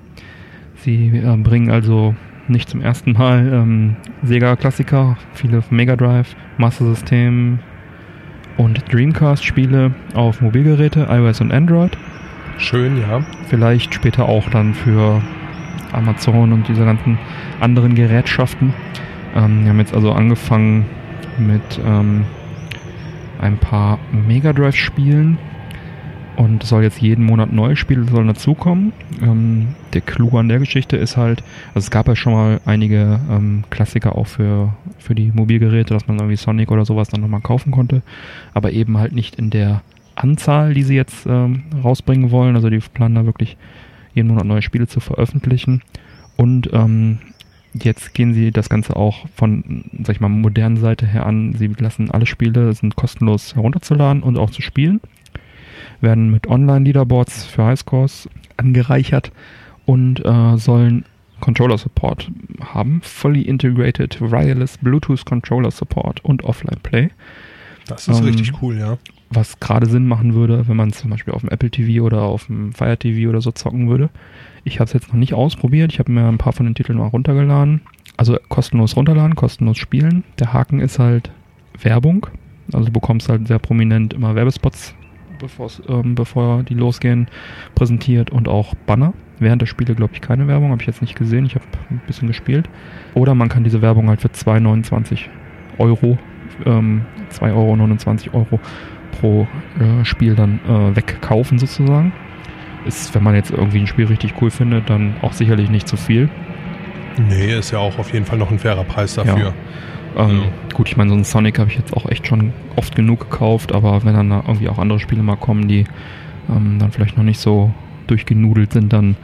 Sie äh, bringen also nicht zum ersten Mal ähm, Sega-Klassiker, viele auf Mega Drive, Master System und Dreamcast-Spiele auf Mobilgeräte, iOS und Android. Schön, ja. Vielleicht später auch dann für Amazon und diese ganzen anderen Gerätschaften. Ähm, wir haben jetzt also angefangen mit ähm, ein paar Mega Drive Spielen und soll jetzt jeden Monat neue Spiele sollen dazukommen. Ähm, der Clou an der Geschichte ist halt, also es gab ja schon mal einige ähm, Klassiker auch für, für die Mobilgeräte, dass man irgendwie Sonic oder sowas dann nochmal kaufen konnte, aber eben halt nicht in der Anzahl, die sie jetzt ähm, rausbringen wollen. Also die planen da wirklich jeden Monat neue Spiele zu veröffentlichen. Und ähm, jetzt gehen sie das Ganze auch von, sag ich mal, modernen Seite her an. Sie lassen alle Spiele, sind kostenlos herunterzuladen und auch zu spielen. Werden mit Online-Leaderboards für Highscores angereichert und äh, sollen Controller Support haben. Fully integrated Wireless Bluetooth Controller Support und Offline Play Das ist Ähm, richtig cool, ja. Was gerade Sinn machen würde, wenn man zum Beispiel auf dem Apple TV oder auf dem Fire TV oder so zocken würde. Ich habe es jetzt noch nicht ausprobiert. Ich habe mir ein paar von den Titeln mal runtergeladen. Also kostenlos runterladen, kostenlos spielen. Der Haken ist halt Werbung. Also du bekommst halt sehr prominent immer Werbespots, ähm, bevor die losgehen, präsentiert und auch Banner. Während der Spiele, glaube ich, keine Werbung. Habe ich jetzt nicht gesehen. Ich habe ein bisschen gespielt. Oder man kann diese Werbung halt für 2,29 Euro, ähm, 2,29 Euro pro äh, Spiel dann äh, wegkaufen sozusagen. Ist, wenn man jetzt irgendwie ein Spiel richtig cool findet, dann auch sicherlich nicht zu viel. Nee, ist ja auch auf jeden Fall noch ein fairer Preis dafür. Ähm, Ja. Gut, ich meine, so einen Sonic habe ich jetzt auch echt schon oft genug gekauft, aber wenn dann da irgendwie auch andere Spiele mal kommen, die ähm, dann vielleicht noch nicht so durchgenudelt sind, dann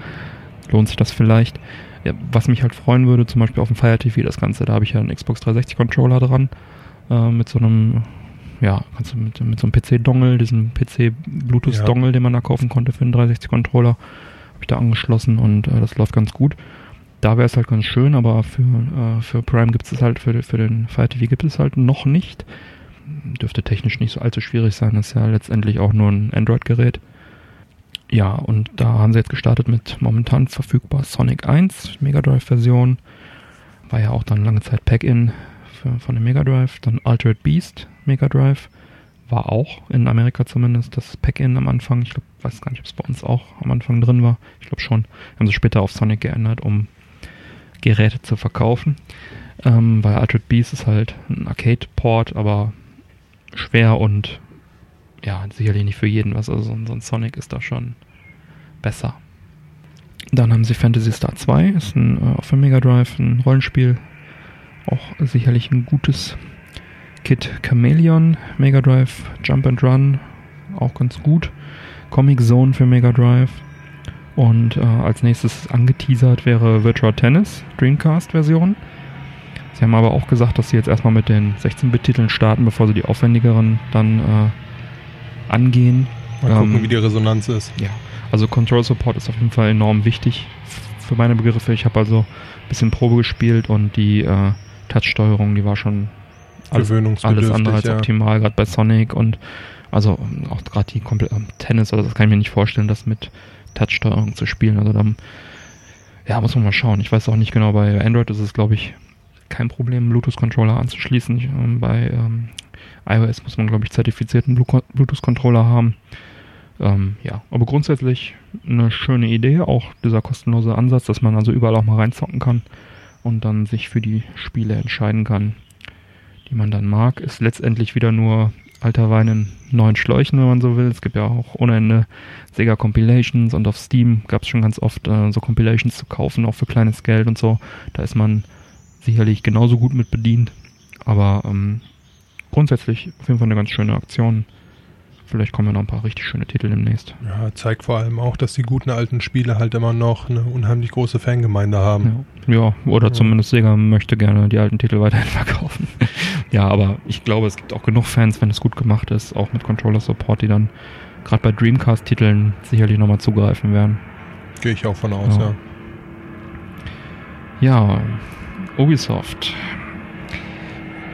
lohnt sich das vielleicht. Ja, was mich halt freuen würde, zum Beispiel auf dem Fire TV das Ganze, da habe ich ja einen Xbox 360 Controller dran, äh, mit so einem, ja, kannst du mit, mit so einem PC-Dongle, diesem PC-Bluetooth-Dongle, den man da kaufen konnte für einen 360-Controller, habe ich da angeschlossen und äh, das läuft ganz gut. Da wäre es halt ganz schön, aber für, äh, für Prime gibt es halt, für, für den Fire TV gibt es halt noch nicht. Dürfte technisch nicht so allzu schwierig sein, ist ja letztendlich auch nur ein Android-Gerät. Ja, und da haben sie jetzt gestartet mit momentan verfügbar Sonic 1, Mega Drive-Version. War ja auch dann lange Zeit Pack-In für- von dem Mega Drive. Dann Altered Beast Mega Drive. War auch in Amerika zumindest das Pack-In am Anfang. Ich glaub, weiß gar nicht, ob es bei uns auch am Anfang drin war. Ich glaube schon. Haben sie später auf Sonic geändert, um Geräte zu verkaufen. Ähm, weil Altered Beast ist halt ein Arcade-Port, aber schwer und ja, sicherlich nicht für jeden was. Also so ein, so ein Sonic ist da schon besser. Dann haben sie Fantasy Star 2, ist ein äh, auf dem Mega Drive, ein Rollenspiel. Auch sicherlich ein gutes Kid Chameleon, Mega Drive, Jump and Run, auch ganz gut. Comic Zone für Mega Drive. Und äh, als nächstes angeteasert wäre Virtual Tennis, Dreamcast-Version. Sie haben aber auch gesagt, dass sie jetzt erstmal mit den 16-Bit-Titeln starten, bevor sie die aufwendigeren dann äh, angehen. Mal gucken, Ähm, wie die Resonanz ist. Ja, also Control Support ist auf jeden Fall enorm wichtig für meine Begriffe. Ich habe also ein bisschen Probe gespielt und die äh, Touch-Steuerung, die war schon alles, alles andere als ja. optimal, gerade bei Sonic und also auch gerade die komplett ähm, Tennis, also das kann ich mir nicht vorstellen, das mit Touch-Steuerung zu spielen. Also dann, ja, muss man mal schauen. Ich weiß auch nicht genau, bei Android ist es, glaube ich, kein Problem, einen Bluetooth-Controller anzuschließen. Ich, ähm, bei ähm, iOS muss man, glaube ich, zertifizierten Blu- Bluetooth-Controller haben. Ähm, ja, aber grundsätzlich eine schöne Idee, auch dieser kostenlose Ansatz, dass man also überall auch mal reinzocken kann und dann sich für die Spiele entscheiden kann, die man dann mag. Ist letztendlich wieder nur alter Wein in neuen Schläuchen, wenn man so will. Es gibt ja auch ohne Ende Sega Compilations und auf Steam gab es schon ganz oft äh, so Compilations zu kaufen, auch für kleines Geld und so. Da ist man sicherlich genauso gut mit bedient. Aber ähm, grundsätzlich auf jeden Fall eine ganz schöne Aktion. Vielleicht kommen ja noch ein paar richtig schöne Titel demnächst. Ja, zeigt vor allem auch, dass die guten alten Spiele halt immer noch eine unheimlich große Fangemeinde haben. Ja, ja oder Ja. zumindest Sega möchte gerne die alten Titel [LAUGHS] weiterhin verkaufen. [LAUGHS] ja, aber ich glaube, es gibt auch genug Fans, wenn es gut gemacht ist, auch mit Controller-Support, die dann gerade bei Dreamcast-Titeln sicherlich nochmal zugreifen werden. Gehe ich auch von aus, Ja. ja. Ja, Ubisoft.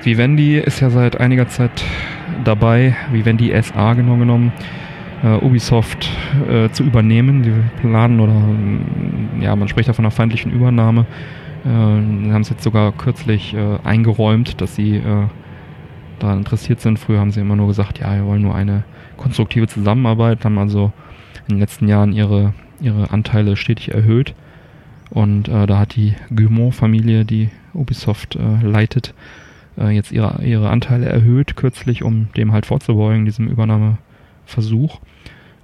Vivendi ist ja seit einiger Zeit dabei, Vivendi SA genau genommen, äh, Ubisoft äh, zu übernehmen. Die planen oder mm, ja, man spricht da von einer feindlichen Übernahme. Äh, sie haben es jetzt sogar kürzlich äh, eingeräumt, dass sie äh, daran interessiert sind. Früher haben sie immer nur gesagt, ja, wir wollen nur eine konstruktive Zusammenarbeit, haben also in den letzten Jahren ihre, ihre Anteile stetig erhöht. Und äh, da hat die Guillemot-Familie, die Ubisoft leitet, äh, jetzt ihre, ihre Anteile erhöht kürzlich, um dem halt vorzubeugen, diesem Übernahmeversuch.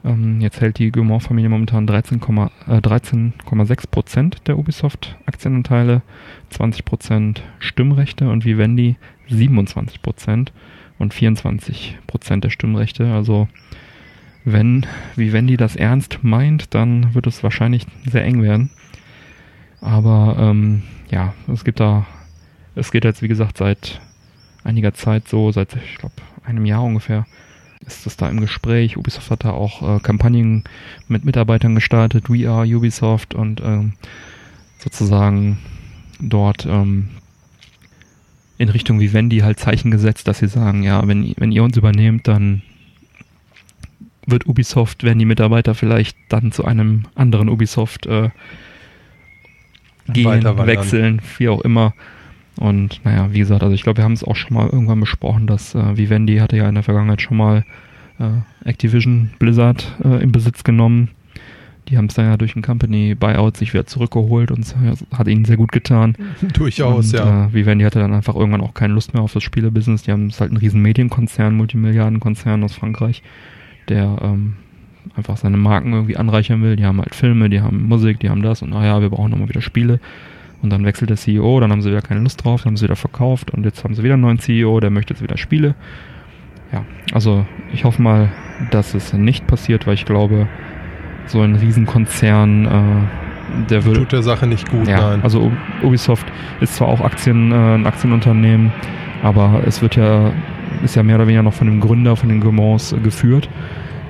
Ähm, jetzt hält die Guillemot-Familie momentan 13,6 äh, 13,6 Prozent der Ubisoft-Aktienanteile, 20 Prozent Stimmrechte und Vivendi 27 Prozent und 24 Prozent der Stimmrechte. Also wenn Vivendi das ernst meint, dann wird es wahrscheinlich sehr eng werden. Aber ähm, ja, es gibt da, es geht jetzt wie gesagt seit einiger Zeit so, seit ich glaube einem Jahr ungefähr, ist das da im Gespräch. Ubisoft hat da auch äh, Kampagnen mit Mitarbeitern gestartet, We Are Ubisoft und ähm, sozusagen dort ähm, in Richtung Vivendi halt Zeichen gesetzt, dass sie sagen, ja, wenn, wenn ihr uns übernehmt, dann wird Ubisoft, werden die Mitarbeiter vielleicht dann zu einem anderen Ubisoft äh, gehen, wechseln, wie auch immer. Und naja, wie gesagt, also ich glaube, wir haben es auch schon mal irgendwann besprochen, dass äh, Vivendi hatte ja in der Vergangenheit schon mal äh, Activision Blizzard äh, in Besitz genommen. Die haben es dann ja durch ein Company Buyout sich wieder zurückgeholt und es hat ihnen sehr gut getan. [LAUGHS] Durchaus, und, ja. Äh, Vivendi hatte dann einfach irgendwann auch keine Lust mehr auf das Spielebusiness. Die haben es halt einen riesen Medienkonzern, Multimilliardenkonzern aus Frankreich, der ähm, einfach seine Marken irgendwie anreichern will. Die haben halt Filme, die haben Musik, die haben das und naja, wir brauchen nochmal wieder Spiele. Und dann wechselt der CEO, dann haben sie wieder keine Lust drauf, dann haben sie wieder verkauft und jetzt haben sie wieder einen neuen CEO, der möchte jetzt wieder Spiele. Ja, also ich hoffe mal, dass es nicht passiert, weil ich glaube, so ein Riesenkonzern, äh, der würde Tut der Sache nicht gut, ja, nein. also Ubisoft ist zwar auch Aktien, äh, ein Aktienunternehmen, aber es wird ja, ist ja mehr oder weniger noch von dem Gründer, von den Gaumont äh, geführt.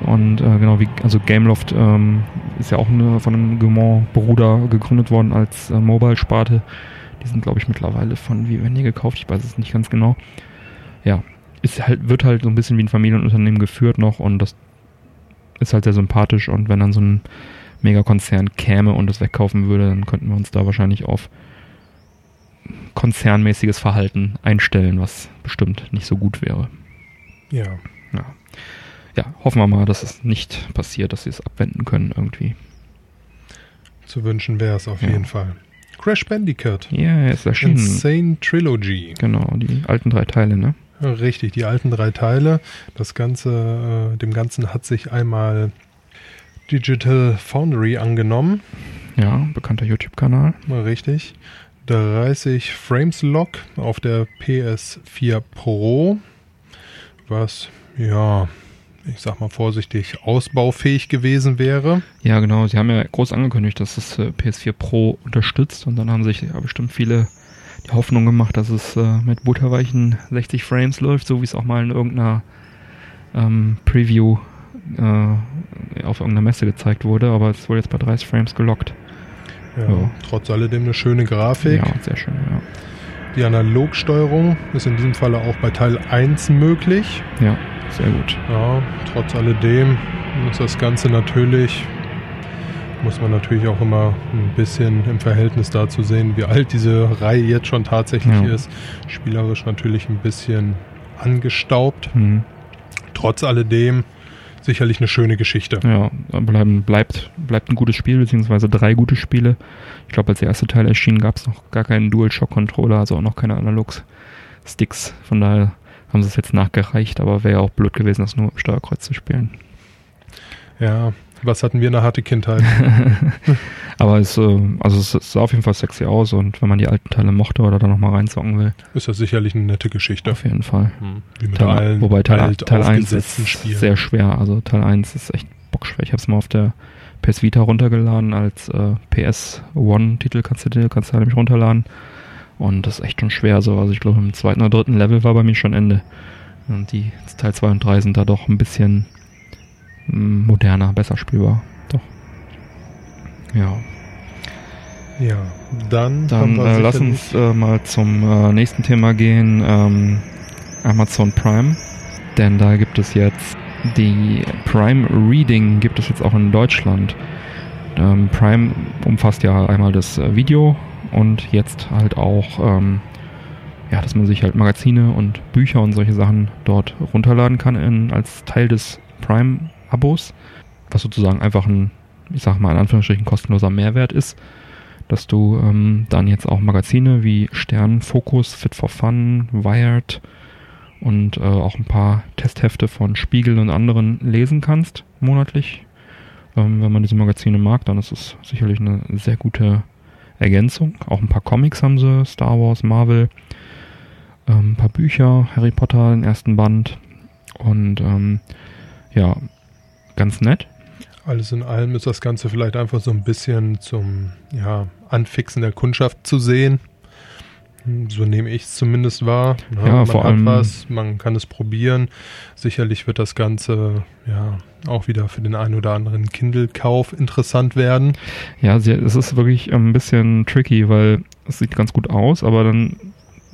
Und äh, genau wie, also Gameloft ähm, ist ja auch eine, von einem Gaumont-Bruder gegründet worden als äh, Mobile-Sparte. Die sind, glaube ich, mittlerweile von Vivendi gekauft, ich weiß es nicht ganz genau. Ja, ist halt, wird halt so ein bisschen wie ein Familienunternehmen geführt noch und das ist halt sehr sympathisch und wenn dann so ein Megakonzern käme und das wegkaufen würde, dann könnten wir uns da wahrscheinlich auf konzernmäßiges Verhalten einstellen, was bestimmt nicht so gut wäre. ja. Ja, hoffen wir mal, dass es nicht passiert, dass sie es abwenden können irgendwie. Zu wünschen wäre es auf Ja. jeden Fall. Crash Bandicoot. Ja, er ist erschienen. Insane Trilogy. Genau, die alten drei Teile, ne? Richtig, die alten drei Teile. Das Ganze, äh, dem Ganzen hat sich einmal Digital Foundry angenommen. Ja, bekannter YouTube-Kanal. Richtig. 30 Frames Lock auf der PS4 Pro. Was, ja, ich sag mal vorsichtig, ausbaufähig gewesen wäre. Ja, genau. Sie haben ja groß angekündigt, dass das äh, PS4 Pro unterstützt und dann haben sich ja bestimmt viele die Hoffnung gemacht, dass es äh, mit butterweichen 60 Frames läuft, so wie es auch mal in irgendeiner ähm, Preview äh, auf irgendeiner Messe gezeigt wurde, aber es wurde jetzt bei 30 Frames gelockt. Ja, Ja. Trotz alledem eine schöne Grafik. Ja, sehr schön, ja. Die Analogsteuerung ist in diesem Falle auch bei Teil 1 möglich. Ja, sehr gut. Ja, trotz alledem ist das Ganze natürlich, muss man natürlich auch immer ein bisschen im Verhältnis dazu sehen, wie alt diese Reihe jetzt schon tatsächlich Ja. ist. Spielerisch natürlich ein bisschen angestaubt. Mhm. Trotz alledem sicherlich eine schöne Geschichte. Ja, bleiben, bleibt, bleibt ein gutes Spiel, beziehungsweise drei gute Spiele. Ich glaube, als der erste Teil erschien, gab es noch gar keinen DualShock-Controller, also auch noch keine Analog-Sticks. Von daher haben sie es jetzt nachgereicht, aber wäre ja auch blöd gewesen, das nur mit dem Steuerkreuz zu spielen. Ja, was hatten wir eine harte Kindheit? [LAUGHS] aber es, äh, also es sah auf jeden Fall sexy aus und wenn man die alten Teile mochte oder da nochmal reinzocken will, ist das sicherlich eine nette Geschichte. auf jeden Fall. Wie mit Teil, allen wobei Teil, alt Teil 1 aufgesetzten ist Spielen. sehr schwer. Also Teil 1 ist echt bockschwer. Ich habe es mal auf der PS Vita runtergeladen als äh, PS1-Titel. Kannst du dir kannst du nämlich runterladen. Und das ist echt schon schwer. So. Also ich glaube, im zweiten oder dritten Level war bei mir schon Ende. Und die Teil 2 und 3 sind da doch ein bisschen moderner, besser spielbar. Doch. Ja. Ja, dann, Dann äh, lass uns äh, mal zum äh, nächsten Thema gehen. Ähm, Amazon Prime. Denn da gibt es jetzt die Prime Reading, gibt es jetzt auch in Deutschland. Ähm, Prime umfasst ja einmal das äh, Video und jetzt halt auch, ähm, ja, dass man sich halt Magazine und Bücher und solche Sachen dort runterladen kann in, als Teil des Prime-Abos. Was sozusagen einfach ein, ich sag mal in Anführungsstrichen, kostenloser Mehrwert ist dass du ähm, dann jetzt auch Magazine wie Stern, Focus, Fit for Fun, Wired und äh, auch ein paar Testhefte von Spiegel und anderen lesen kannst monatlich. Ähm, wenn man diese Magazine mag, dann ist es sicherlich eine sehr gute Ergänzung. Auch ein paar Comics haben sie, Star Wars, Marvel, ähm, ein paar Bücher, Harry Potter, den ersten Band und ähm, ja, ganz nett. Alles in allem ist das Ganze vielleicht einfach so ein bisschen zum ja, Anfixen der Kundschaft zu sehen. So nehme ich es zumindest wahr. Ja, man vor hat allem- was, man kann es probieren. Sicherlich wird das Ganze ja auch wieder für den einen oder anderen Kindle-Kauf interessant werden. Ja, es ist wirklich ein bisschen tricky, weil es sieht ganz gut aus, aber dann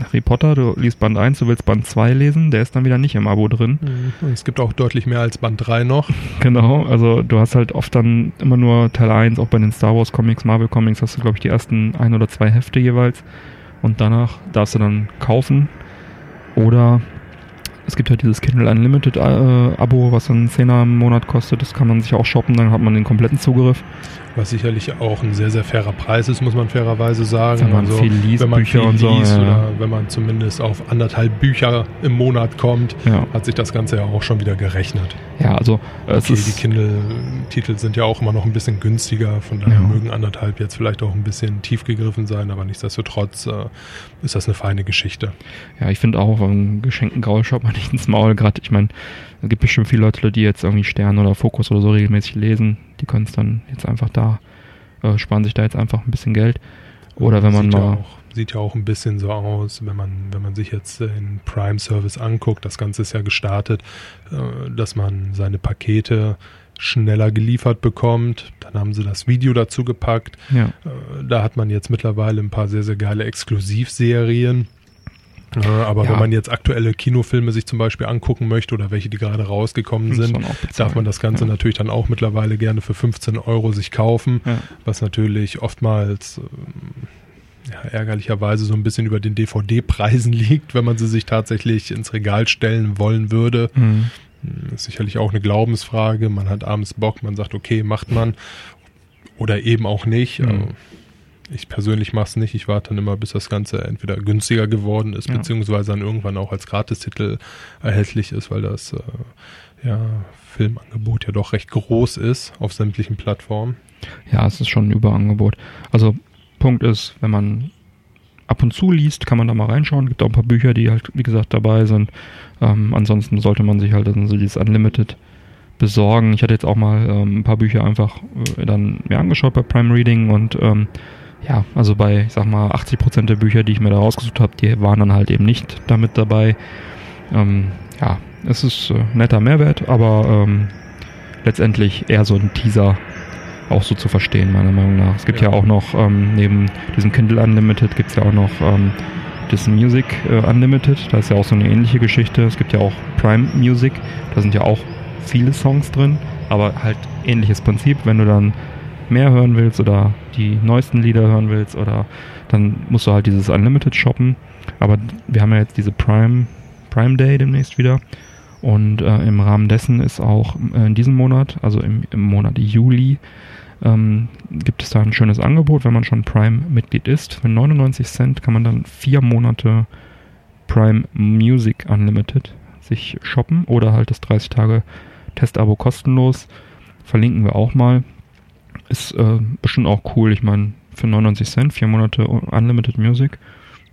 Harry Potter, du liest Band 1, du willst Band 2 lesen, der ist dann wieder nicht im Abo drin. Und es gibt auch deutlich mehr als Band 3 noch. [LAUGHS] Genau, also du hast halt oft dann immer nur Teil 1, auch bei den Star Wars Comics, Marvel Comics hast du, glaube ich, die ersten ein oder zwei Hefte jeweils und danach darfst du dann kaufen oder es gibt halt dieses Kindle Unlimited äh, Abo, was dann 10er im Monat kostet, das kann man sich auch shoppen, dann hat man den kompletten Zugriff. Was sicherlich auch ein sehr, sehr fairer Preis ist, muss man fairerweise sagen. Wenn man viel liest, wenn man Bücher viel und so, liest ja, oder wenn man zumindest auf anderthalb Bücher im Monat kommt, Ja, hat sich das Ganze ja auch schon wieder gerechnet. ja also es Okay, ist die Kindle-Titel sind ja auch immer noch ein bisschen günstiger, von daher Ja. mögen anderthalb jetzt vielleicht auch ein bisschen tief gegriffen sein, aber nichtsdestotrotz äh, ist das eine feine Geschichte. Ja, ich finde auch, einen geschenkten Gaul schaut man [LAUGHS] nicht ins Maul. Gerade, ich meine, es gibt bestimmt viele Leute, die jetzt irgendwie Stern oder Fokus oder so regelmäßig lesen. Die können es dann jetzt einfach da, äh, sparen sich da jetzt einfach ein bisschen Geld. Oder wenn man sieht mal, Ja auch, sieht ja auch ein bisschen so aus, wenn man, wenn man sich jetzt den Prime-Service anguckt, das Ganze ist ja gestartet, äh, dass man seine Pakete schneller geliefert bekommt. Dann haben sie das Video dazu gepackt. ja, Äh, Da hat man jetzt mittlerweile ein paar sehr, sehr geile Exklusivserien. Äh, Aber Ja. wenn man jetzt aktuelle Kinofilme sich zum Beispiel angucken möchte oder welche, die gerade rausgekommen muss sind, man darf man das Ganze ja. natürlich dann auch mittlerweile gerne für 15 Euro sich kaufen, Ja. was natürlich oftmals ähm, ja, ärgerlicherweise so ein bisschen über den DVD-Preisen [LAUGHS] liegt, wenn man sie sich tatsächlich ins Regal stellen wollen würde. Mhm. Hm, Ist sicherlich auch eine Glaubensfrage. Man hat abends Bock, man sagt, okay, macht man. Oder eben auch nicht. Mhm. Ich persönlich mache es nicht. Ich warte dann immer, bis das Ganze entweder günstiger geworden ist, Ja. beziehungsweise dann irgendwann auch als Gratistitel erhältlich ist, weil das äh, ja, Filmangebot ja doch recht groß ist auf sämtlichen Plattformen. Ja, es ist schon ein Überangebot. Also, Punkt ist, wenn man ab und zu liest, kann man da mal reinschauen. Gibt auch ein paar Bücher, die halt, wie gesagt, dabei sind. Ähm, ansonsten sollte man sich halt dann so dieses Unlimited besorgen. Ich hatte jetzt auch mal ähm, ein paar Bücher einfach äh, dann mir angeschaut bei Prime Reading und ähm, ja, also bei, ich sag mal, 80% der Bücher, die ich mir da rausgesucht habe, die waren dann halt eben nicht damit dabei. Ähm, ja, es ist äh, netter Mehrwert, aber ähm, letztendlich eher so ein Teaser auch so zu verstehen, meiner Meinung nach. Es gibt ja, Ja. auch noch, ähm, neben diesem Kindle Unlimited gibt es ja auch noch ähm, das Music äh, Unlimited, da ist ja auch so eine ähnliche Geschichte. Es gibt ja auch Prime Music, da sind ja auch viele Songs drin, aber halt ähnliches Prinzip, wenn du dann mehr hören willst oder die neuesten Lieder hören willst oder dann musst du halt dieses Unlimited shoppen. Aber wir haben ja jetzt diese Prime, Prime Day demnächst wieder. Und äh, im Rahmen dessen ist auch äh, in diesem Monat, also im, im Monat Juli, ähm, gibt es da ein schönes Angebot, wenn man schon Prime-Mitglied ist. Für 99 Cent kann man dann vier Monate Prime Music Unlimited sich shoppen oder halt das 30 Tage Testabo kostenlos. Verlinken wir auch mal. Ist äh, bestimmt auch cool. Ich meine, für 99 Cent, vier Monate Unlimited Music,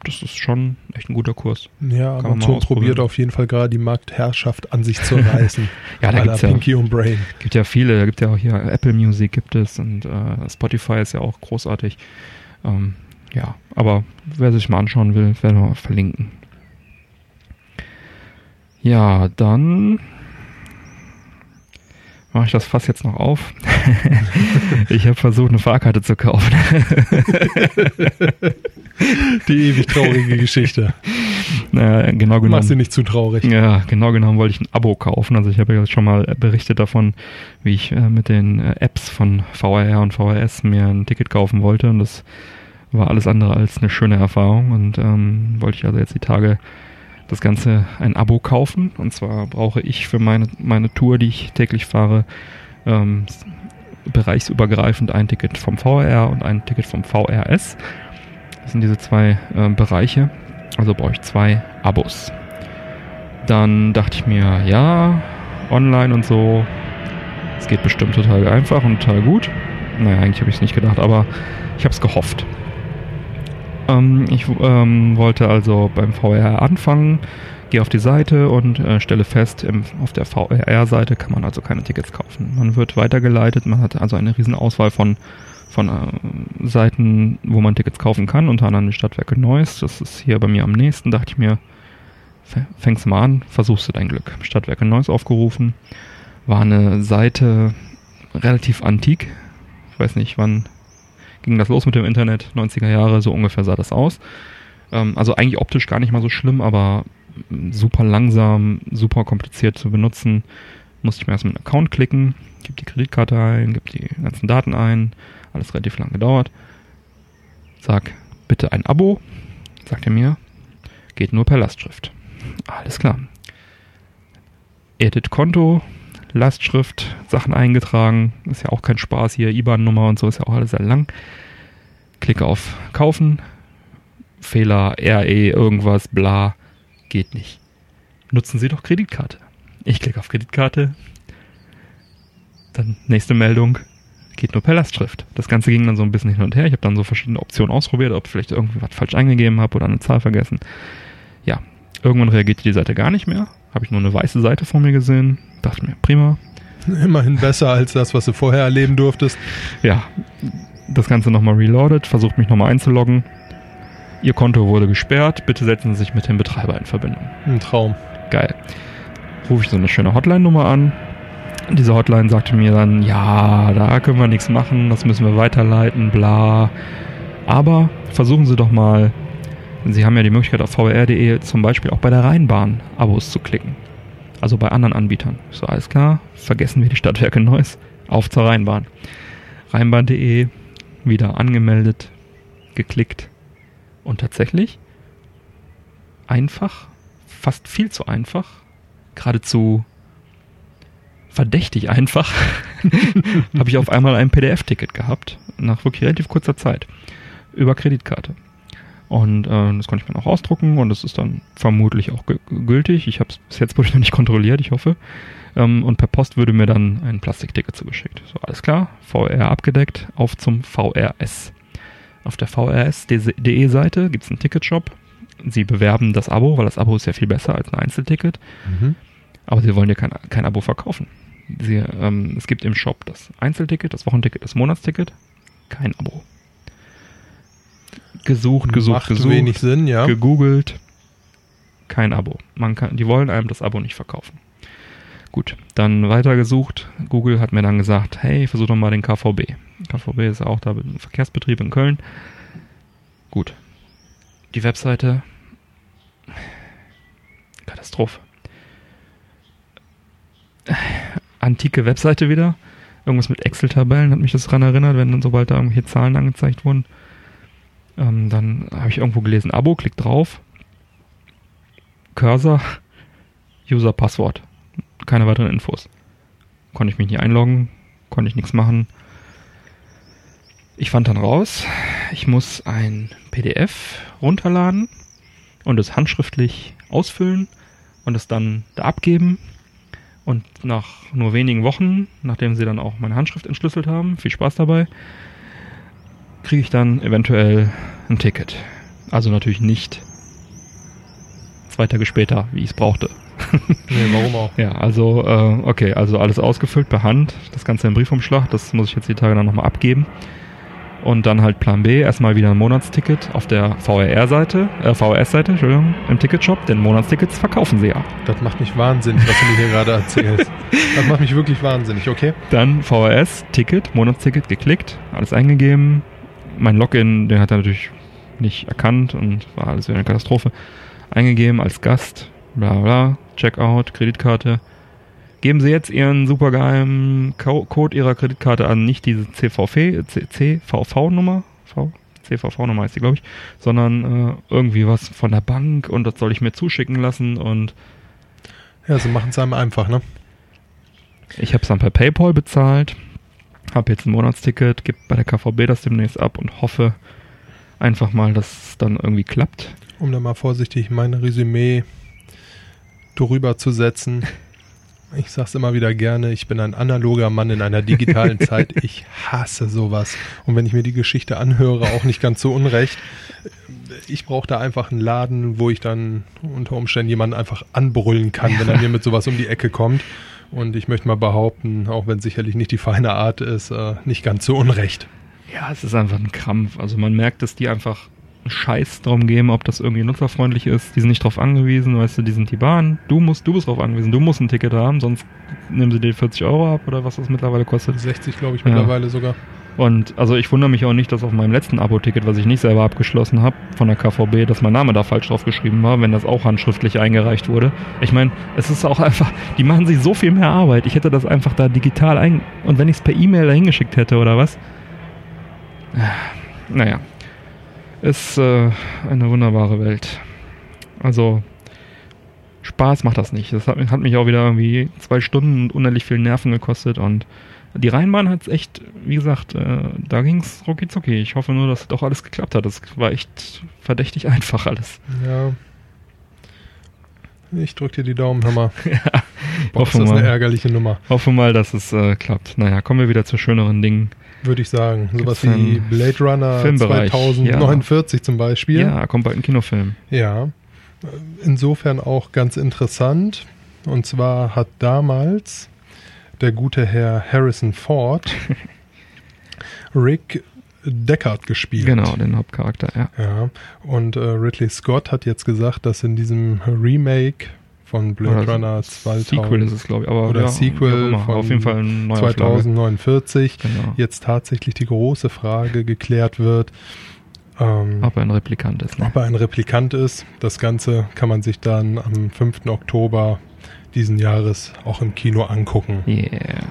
das ist schon echt ein guter Kurs. Ja, Kann Amazon probiert auf jeden Fall gerade die Marktherrschaft an sich zu reißen. [LAUGHS] Ja, da gibt's ja, Pinky und Brain. gibt ja viele. Da gibt ja auch hier Apple Music gibt es und äh, Spotify ist ja auch großartig. Ähm, ja, aber wer sich mal anschauen will, werden wir mal verlinken. Ja, dann mache ich das Fass jetzt noch auf. [LAUGHS] ich habe versucht, eine Fahrkarte zu kaufen. [LAUGHS] Die ewig traurige Geschichte. naja, genau Mach sie genommen. nicht zu traurig. Ja, genau genommen wollte ich ein Abo kaufen. Also ich habe ja schon mal berichtet davon, wie ich äh, mit den äh, Apps von VRR und VRS mir ein Ticket kaufen wollte. Und das war alles andere als eine schöne Erfahrung. Und ähm, wollte ich also jetzt die Tage das Ganze ein Abo kaufen. Und zwar brauche ich für meine, meine Tour, die ich täglich fahre, ähm, bereichsübergreifend ein Ticket vom VRR und ein Ticket vom VRS. Das sind diese zwei äh, Bereiche. Also brauche ich zwei Abos. Dann dachte ich mir, ja, online und so, es geht bestimmt total einfach und total gut. Naja, eigentlich habe ich es nicht gedacht, aber ich habe es gehofft. Ähm, ich ähm, wollte also beim VR anfangen, gehe auf die Seite und äh, stelle fest, im, auf der VR-Seite kann man also keine Tickets kaufen. Man wird weitergeleitet, man hat also eine riesen Auswahl von, von äh, Seiten, wo man Tickets kaufen kann, unter anderem die Stadtwerke Neuss. Das ist hier bei mir am nächsten, dachte ich mir, fängst mal an, versuchst du dein Glück. Stadtwerke Neuss aufgerufen, war eine Seite relativ antik. Ich weiß nicht, wann ging das los mit dem Internet? 90er Jahre, so ungefähr sah das aus. Ähm, also eigentlich optisch gar nicht mal so schlimm, aber super langsam, super kompliziert zu benutzen. Musste ich mir erst mit einem Account klicken, gib die Kreditkarte ein, gib die ganzen Daten ein, alles relativ lang gedauert. Sag bitte ein Abo, sagt er mir, geht nur per Lastschrift. Alles klar. Edit Konto, Lastschrift, Sachen eingetragen, ist ja auch kein Spaß hier, IBAN-Nummer und so ist ja auch alles sehr lang. Klicke auf Kaufen, Fehler, RE, irgendwas, bla, geht nicht. Nutzen Sie doch Kreditkarte. Ich klicke auf Kreditkarte, dann nächste Meldung, geht nur per Lastschrift. Das Ganze ging dann so ein bisschen hin und her. Ich habe dann so verschiedene Optionen ausprobiert, ob ich vielleicht irgendwie was falsch eingegeben habe oder eine Zahl vergessen. Ja, irgendwann reagierte die Seite gar nicht mehr. Habe ich nur eine weiße Seite vor mir gesehen. Dachte mir, prima. Immerhin besser als das, was du vorher erleben durftest. Ja, das Ganze nochmal reloaded, versucht mich nochmal einzuloggen. Ihr Konto wurde gesperrt, bitte setzen Sie sich mit dem Betreiber in Verbindung. Ein Traum. Geil. Rufe ich so eine schöne Hotline-Nummer an. Diese Hotline sagte mir dann, ja, da können wir nichts machen, das müssen wir weiterleiten, bla. Aber versuchen Sie doch mal, Sie haben ja die Möglichkeit auf vr.de zum Beispiel auch bei der Rheinbahn Abos zu klicken. Also bei anderen Anbietern. So, alles klar, vergessen wir die Stadtwerke Neuss, auf zur Rheinbahn. Rheinbahn.de, wieder angemeldet, geklickt und tatsächlich einfach, fast viel zu einfach, geradezu verdächtig einfach, [LAUGHS] habe ich auf einmal ein PDF-Ticket gehabt, nach wirklich relativ kurzer Zeit, über Kreditkarte. Und äh, das konnte ich mir noch ausdrucken und das ist dann vermutlich auch gü- gültig. Ich habe es bis jetzt wohl [LAUGHS] noch nicht kontrolliert, ich hoffe. Ähm, und per Post würde mir dann ein Plastikticket zugeschickt. So, alles klar, VR abgedeckt, auf zum VRS. Auf der VRS.de Seite gibt es einen Ticketshop. Sie bewerben das Abo, weil das Abo ist ja viel besser als ein Einzelticket. Mhm. Aber sie wollen dir kein, kein Abo verkaufen. Sie, ähm, es gibt im Shop das Einzelticket, das Wochenticket, das Monatsticket, kein Abo. Gesucht, gesucht, Macht gesucht, wenig Sinn, ja. gegoogelt. Kein Abo. Man kann, die wollen einem das Abo nicht verkaufen. Gut, dann weitergesucht. Google hat mir dann gesagt, hey, versuch doch mal den KVB. KVB ist auch da ein Verkehrsbetrieb in Köln. Gut. Die Webseite. Katastrophe. Antike Webseite wieder. Irgendwas mit Excel-Tabellen hat mich das daran erinnert, wenn dann sobald da irgendwelche Zahlen angezeigt wurden. Ähm, dann habe ich irgendwo gelesen, Abo, klick drauf. Cursor, User, Passwort. Keine weiteren Infos. Konnte ich mich nicht einloggen, konnte ich nichts machen. Ich fand dann raus, ich muss ein PDF runterladen und es handschriftlich ausfüllen und es dann da abgeben. Und nach nur wenigen Wochen, nachdem sie dann auch meine Handschrift entschlüsselt haben, viel Spaß dabei, kriege ich dann eventuell ein Ticket. Also natürlich nicht zwei Tage später, wie ich es brauchte. Nee, warum auch? [LAUGHS] Ja, also, äh, okay, also alles ausgefüllt per Hand, das Ganze im Briefumschlag, das muss ich jetzt die Tage dann nochmal abgeben. Und dann halt Plan B, erstmal wieder ein Monatsticket auf der VRR-Seite, äh, VRS-Seite, Entschuldigung, im Ticketshop, denn Monatstickets verkaufen sie ja. Das macht mich wahnsinnig, was du mir hier gerade erzählst. Das macht mich wirklich wahnsinnig, okay? Dann VRS, Ticket, Monatsticket geklickt, alles eingegeben. Mein Login, den hat er natürlich nicht erkannt und war alles wieder eine Katastrophe. Eingegeben als Gast, bla bla, Checkout, Kreditkarte. Geben Sie jetzt Ihren supergeheimen Co Code Ihrer Kreditkarte an, nicht diese CVV, CVV-Nummer, CVV-Nummer heißt die, glaube ich, sondern äh, irgendwie was von der Bank und das soll ich mir zuschicken lassen und Ja, sie machen es einem einfach, ne? Ich habe es dann per PayPal bezahlt, habe jetzt ein Monatsticket, gebe bei der KVB das demnächst ab und hoffe einfach mal, dass es dann irgendwie klappt. Um da mal vorsichtig mein Resümee drüber zu setzen. Ich sag's immer wieder gerne, ich bin ein analoger Mann in einer digitalen [LAUGHS] Zeit. Ich hasse sowas. Und wenn ich mir die Geschichte anhöre, auch nicht ganz so unrecht. Ich brauche da einfach einen Laden, wo ich dann unter Umständen jemanden einfach anbrüllen kann, wenn er mir mit sowas um die Ecke kommt. Und ich möchte mal behaupten, auch wenn sicherlich nicht die feine Art ist, äh, nicht ganz so unrecht. Ja, es ist einfach ein Krampf. Also man merkt, dass die einfach einen Scheiß drum geben, ob das irgendwie nutzerfreundlich ist. Die sind nicht drauf angewiesen, weißt du, die sind die Bahn. Du musst, du bist drauf angewiesen, du musst ein Ticket haben, sonst nehmen sie dir 40 Euro ab oder was das mittlerweile kostet. 60, glaube ich, Ja. mittlerweile sogar. Und also ich wundere mich auch nicht, dass auf meinem letzten Abo-Ticket, was ich nicht selber abgeschlossen habe, von der KVB, dass mein Name da falsch drauf geschrieben war, wenn das auch handschriftlich eingereicht wurde. Ich meine, es ist auch [LAUGHS] einfach, die machen sich so viel mehr Arbeit. Ich hätte das einfach da digital ein... Und wenn ich es per E-Mail dahin geschickt hätte oder was? [SIGHS] Naja. Ist äh, eine wunderbare Welt. Also, Spaß macht das nicht. Das hat, hat mich auch wieder irgendwie zwei Stunden und unendlich viel Nerven gekostet und die Rheinbahn hat es echt, wie gesagt, äh, da ging es rucki zucki. Ich hoffe nur, dass doch alles geklappt hat. Das war echt verdächtig [LAUGHS] einfach alles. Ja. Ich drück dir die Daumen, mal. [LAUGHS] ja, Boah, ist das eine mal, ärgerliche Nummer, hoffe mal, dass es äh, klappt. Naja, kommen wir wieder zu schöneren Dingen. würde ich sagen. Sowas wie Blade Runner Filmbereich? 2049 zum Beispiel. Ja, kommt bald ein Kinofilm. Ja. Insofern auch ganz interessant. Und zwar hat damals der gute Herr Harrison Ford [LAUGHS] Rick Deckard gespielt. Genau, den Hauptcharakter, ja. Ja, und äh, Ridley Scott hat jetzt gesagt, dass in diesem Remake von Blade Oder Runner 2000, Sequel ist es, glaube ich. Aber Oder ja, Sequel von Auf jeden Fall ein Neuauflage. 2049 Genau. jetzt tatsächlich die große Frage geklärt wird, ähm, Ob er ein Replikant ist. Ne? ob er ein Replikant ist. Das Ganze kann man sich dann am 5. Oktober diesen Jahres auch im Kino angucken. Yeah.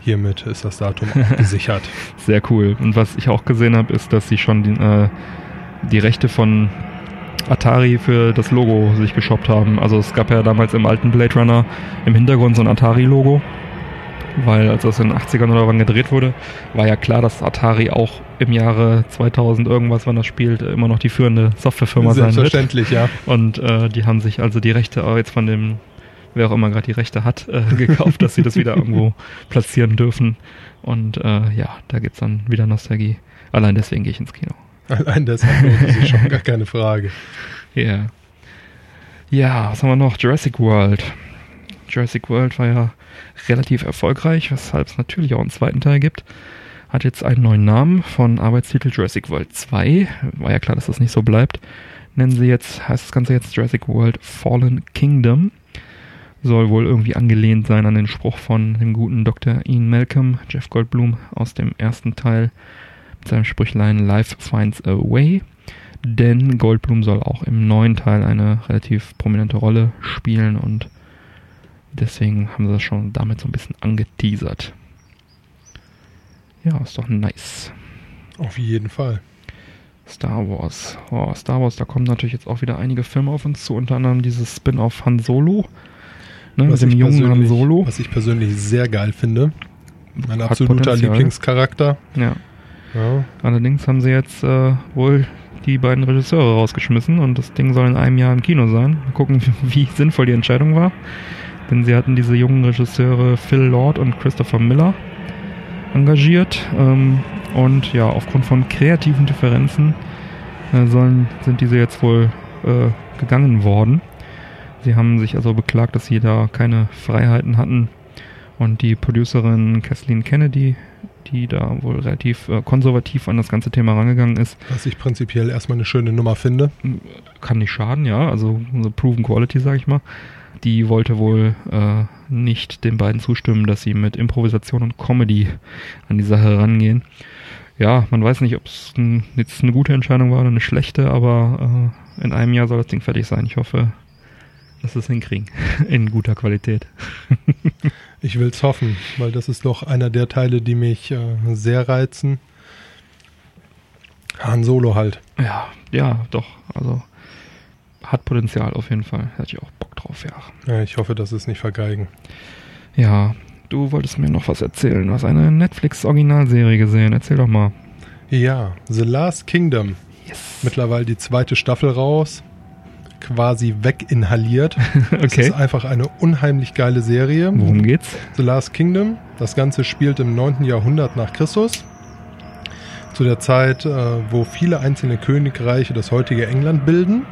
Hiermit ist das Datum gesichert. [LAUGHS] Sehr cool. Und was ich auch gesehen habe, ist, dass sie schon die, äh, die Rechte von Atari für das Logo sich geshoppt haben. Also es gab ja damals im alten Blade Runner im Hintergrund so ein Atari-Logo. Weil als das in den 80ern oder wann gedreht wurde, war ja klar, dass Atari auch im Jahre 2000 irgendwas, wann das spielt, immer noch die führende Softwarefirma sein wird. Selbstverständlich, ja. Und äh, die haben sich also die Rechte auch jetzt von dem, wer auch immer gerade die Rechte hat, äh, [LAUGHS] gekauft, dass sie das wieder irgendwo [LAUGHS] platzieren dürfen. Und äh, ja, da gibt's dann wieder Nostalgie. Allein deswegen gehe ich ins Kino. Allein deshalb lohnt es sich schon, gar keine Frage. [LAUGHS] Ja. Ja, was haben wir noch? Jurassic World. Jurassic World war ja relativ erfolgreich, weshalb es natürlich auch einen zweiten Teil gibt. hat jetzt einen neuen Namen von Arbeitstitel Jurassic World 2. War ja klar, dass das nicht so bleibt. Nennen sie jetzt, heißt das Ganze jetzt Jurassic World Fallen Kingdom. Soll wohl irgendwie angelehnt sein an den Spruch von dem guten Dr. Ian Malcolm, Jeff Goldblum, aus dem ersten Teil mit seinem Sprüchlein Life finds a way. Denn Goldblum soll auch im neuen Teil eine relativ prominente Rolle spielen und deswegen haben sie das schon damit so ein bisschen angeteasert. Ja, ist doch nice. Auf jeden Fall. Star Wars. Oh, Star Wars, da kommen natürlich jetzt auch wieder einige Filme auf uns zu, unter anderem dieses Spin-off Han Solo. Ne, mit dem jungen Han Solo. Was ich persönlich sehr geil finde. Mein Hat absoluter Potenzial. Lieblingscharakter. Ja. Ja. Allerdings haben sie jetzt äh, wohl die beiden Regisseure rausgeschmissen und das Ding soll in einem Jahr im Kino sein. Mal gucken, [LAUGHS] wie sinnvoll die Entscheidung war. Denn sie hatten diese jungen Regisseure Phil Lord und Christopher Miller engagiert. Ähm, und ja, aufgrund von kreativen Differenzen äh, sollen, sind diese jetzt wohl äh, gegangen worden. Sie haben sich also beklagt, dass sie da keine Freiheiten hatten. Und die Producerin Kathleen Kennedy, die da wohl relativ äh, konservativ an das ganze Thema rangegangen ist, Was ich prinzipiell erstmal eine schöne Nummer finde. kann nicht schaden, ja, also so proven Quality, sag ich mal. Die wollte wohl äh, nicht den beiden zustimmen, dass sie mit Improvisation und Comedy an die Sache rangehen. Ja, man weiß nicht, ob es jetzt eine gute Entscheidung war oder eine schlechte, aber äh, in einem Jahr soll das Ding fertig sein. Ich hoffe, dass wir es hinkriegen. [LAUGHS] In guter Qualität. [LAUGHS] Ich will's hoffen, weil das ist doch einer der Teile, die mich äh, sehr reizen. Han Solo halt. Ja, ja, doch. Also hat Potenzial auf jeden Fall. Hätte ich auch Bock drauf, ja. Ja, ich hoffe, dass es nicht vergeigen. Ja, du wolltest mir noch was erzählen. Du hast eine Netflix-Originalserie gesehen. Erzähl doch mal. Ja, The Last Kingdom. Yes. Mittlerweile die zweite Staffel raus. Quasi weginhaliert. [LAUGHS] Es okay. ist einfach eine unheimlich geile Serie. Worum geht's? The Last Kingdom. Das Ganze spielt im 9. Jahrhundert nach Christus. Zu der Zeit, äh, wo viele einzelne Königreiche das heutige England bilden.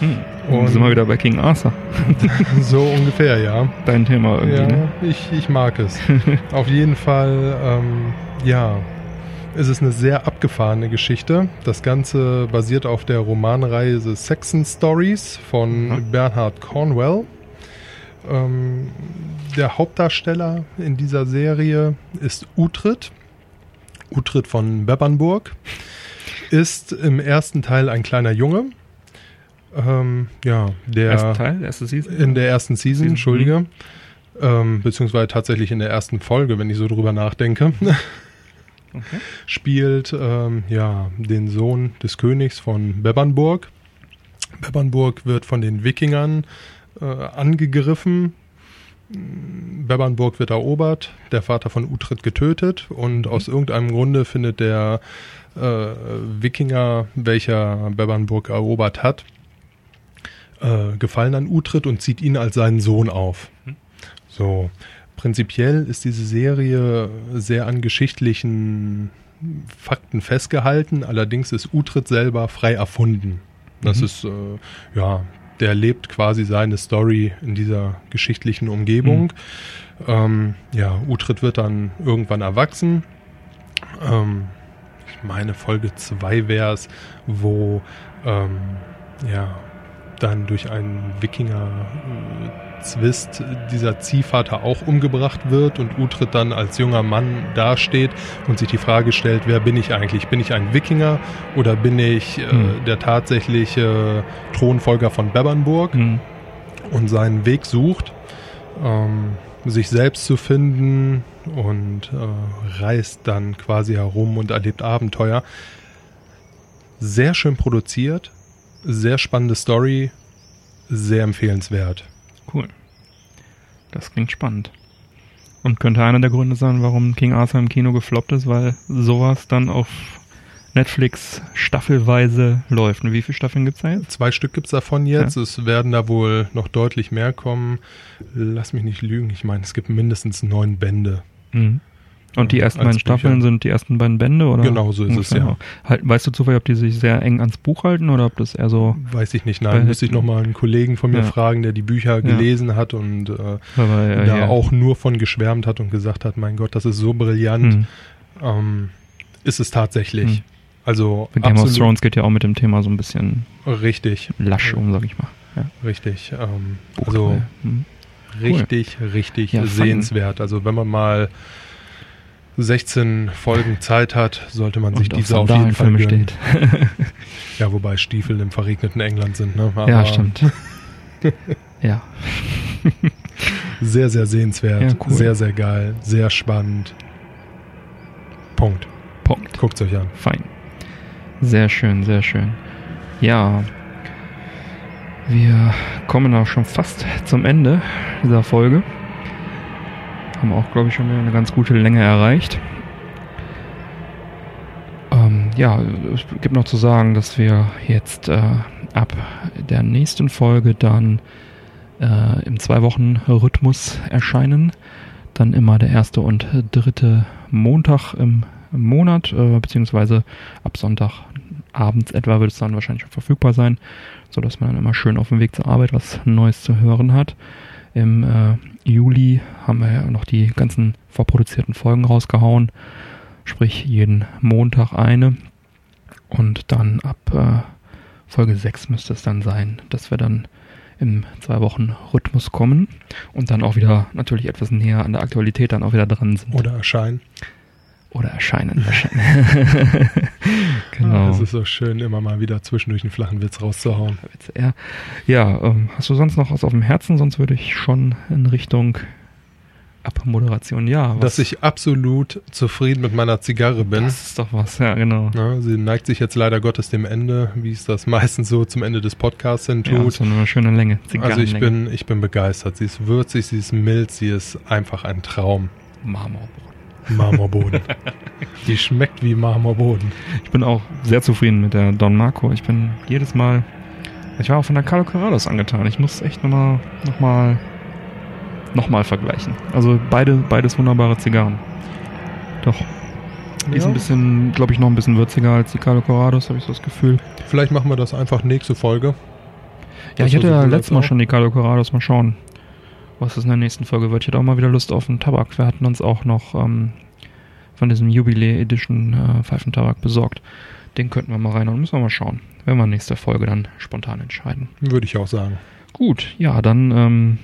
Hm. Und- Und sind wir wieder bei King Arthur. [LAUGHS] so ungefähr, ja. Dein Thema irgendwie, Ja, ne? ich, ich mag es. [LAUGHS] Auf jeden Fall, ähm, ja, es ist eine sehr abgefahrene Geschichte. Das Ganze basiert auf der Romanreihe The Saxon Stories von Mhm. Bernhard Cornwell. Ähm, der Hauptdarsteller in dieser Serie ist Uhtred. Uhtred von Bebernburg. Ist im ersten Teil ein kleiner Junge. Ähm, ja, der Erster Teil, erste Season? in der ersten Season, Season, Entschuldige. Ähm, beziehungsweise tatsächlich in der ersten Folge, wenn ich so drüber nachdenke. [LAUGHS] Okay. Spielt ähm, ja den Sohn des Königs von Bebernburg. Bebernburg wird von den Wikingern äh, angegriffen. Bebernburg wird erobert, der Vater von Uhtred getötet und aus irgendeinem Grunde findet der äh, Wikinger, welcher Bebernburg erobert hat, äh, Gefallen an Uhtred und zieht ihn als seinen Sohn auf. Mhm. So, prinzipiell ist diese Serie sehr an geschichtlichen Fakten festgehalten, allerdings ist Uhtred selber frei erfunden. Das Mhm. ist, äh, ja, der lebt quasi seine Story in dieser geschichtlichen Umgebung. Ähm, ja, Uhtred wird dann irgendwann erwachsen. Ähm, ich meine, Folge 2 wäre es, wo ähm, ja, dann durch einen Wikinger-Zwist dieser Ziehvater auch umgebracht wird und Uhtred dann als junger Mann dasteht und sich die Frage stellt, wer bin ich eigentlich? Bin ich ein Wikinger oder bin ich äh, Hm. der tatsächliche Thronfolger von Bebernburg? Hm. und seinen Weg sucht, ähm, sich selbst zu finden und äh, reist dann quasi herum und erlebt Abenteuer. Sehr schön produziert, sehr spannende Story, sehr empfehlenswert. Cool. Das klingt spannend. Und könnte einer der Gründe sein, warum King Arthur im Kino gefloppt ist, weil sowas dann auf Netflix staffelweise läuft. Und wie viele Staffeln gibt's da jetzt? Zwei Stück gibt's davon jetzt, es werden da wohl noch deutlich mehr kommen. Lass mich nicht lügen, ich meine, es gibt mindestens neun Bände. Mhm. Und die Ja, ersten beiden Staffeln Bücher. sind die ersten beiden Bände, oder? Genau so ist es, ja. Halt, weißt du zufällig, ob die sich sehr eng ans Buch halten oder ob das eher so, Weiß ich nicht, Bei- nein, müsste ich nochmal einen Kollegen von mir Ja. fragen, der die Bücher gelesen hat und äh, weil, da ja, auch nur von geschwärmt hat und gesagt hat, mein Gott, das ist so brillant. Hm. ähm, ist es tatsächlich. Hm. Also Game of Thrones geht ja auch mit dem Thema so ein bisschen richtig, lasch um, sag ich mal. Ja. richtig. Ähm, also Hm. richtig, richtig Ja, fein. sehenswert. Also wenn man mal 16 Folgen Zeit hat, sollte man sich Und diese auf jeden Fall gönnen. [LAUGHS] Ja, wobei Stiefel im verregneten England sind. Ne? Aber ja, stimmt. [LAUGHS] ja. Sehr, sehr sehenswert. Ja, cool. Sehr, sehr geil. Sehr spannend. Punkt. Punkt. Guckt's euch an. Fein. Sehr schön, sehr schön. Ja. Wir kommen auch schon fast zum Ende dieser Folge. Haben auch, glaube ich, schon wieder eine ganz gute Länge erreicht. Ähm, ja, es gibt noch zu sagen, dass wir jetzt äh, ab der nächsten Folge dann äh, im Zwei-Wochen-Rhythmus erscheinen. Dann immer der erste und dritte Montag im Monat, äh, beziehungsweise ab Sonntag abends etwa wird es dann wahrscheinlich schon verfügbar sein, sodass man dann immer schön auf dem Weg zur Arbeit was Neues zu hören hat. Im äh, Juli haben wir ja noch die ganzen vorproduzierten Folgen rausgehauen, sprich jeden Montag eine. Und dann ab äh, Folge 6 müsste es dann sein, dass wir dann im zwei Wochen Rhythmus kommen und dann auch wieder natürlich etwas näher an der Aktualität dann auch wieder dran sind. Oder erscheinen. Oder erscheinen. erscheinen. [LAUGHS] [LAUGHS] genau. Es ist so schön, immer mal wieder zwischendurch einen flachen Witz rauszuhauen. Ja, ja ähm, hast du sonst noch was auf dem Herzen? Sonst würde ich schon in Richtung Abmoderation. Ja, was, Dass ich absolut zufrieden mit meiner Zigarre bin. das ist doch was. Ja, genau. Ja, sie neigt sich jetzt leider Gottes dem Ende, wie es das [LAUGHS] meistens so zum Ende des Podcasts hin Ja, tut. so eine schöne Länge. also ich bin, ich bin begeistert. Sie ist würzig, sie ist mild, sie ist einfach ein Traum. Marmorboden. Marmorboden. [LAUGHS] Die schmeckt wie Marmorboden. Ich bin auch sehr zufrieden mit der Don Marco. Ich bin jedes Mal. Ich war auch von der Carlo Corrados angetan. Ich muss echt nochmal, nochmal, nochmal vergleichen. Also beide, beides wunderbare Zigarren. Doch. Die ist Ja. ein bisschen, glaube ich, noch ein bisschen würziger als die Carlo Corrados, habe ich so das Gefühl. Vielleicht machen wir das einfach nächste Folge. Ja, Das ich hatte ja letztes Mal auch. schon die Carlo Corrados. Mal schauen, was es in der nächsten Folge wird. Ich hätte auch mal wieder Lust auf einen Tabak. Wir hatten uns auch noch ähm, von diesem Jubiläe Edition äh, Pfeifentabak besorgt. Den könnten wir mal rein und müssen wir mal schauen. Werden wir in nächster Folge dann spontan entscheiden. Würde ich auch sagen. Gut, ja, dann ähm,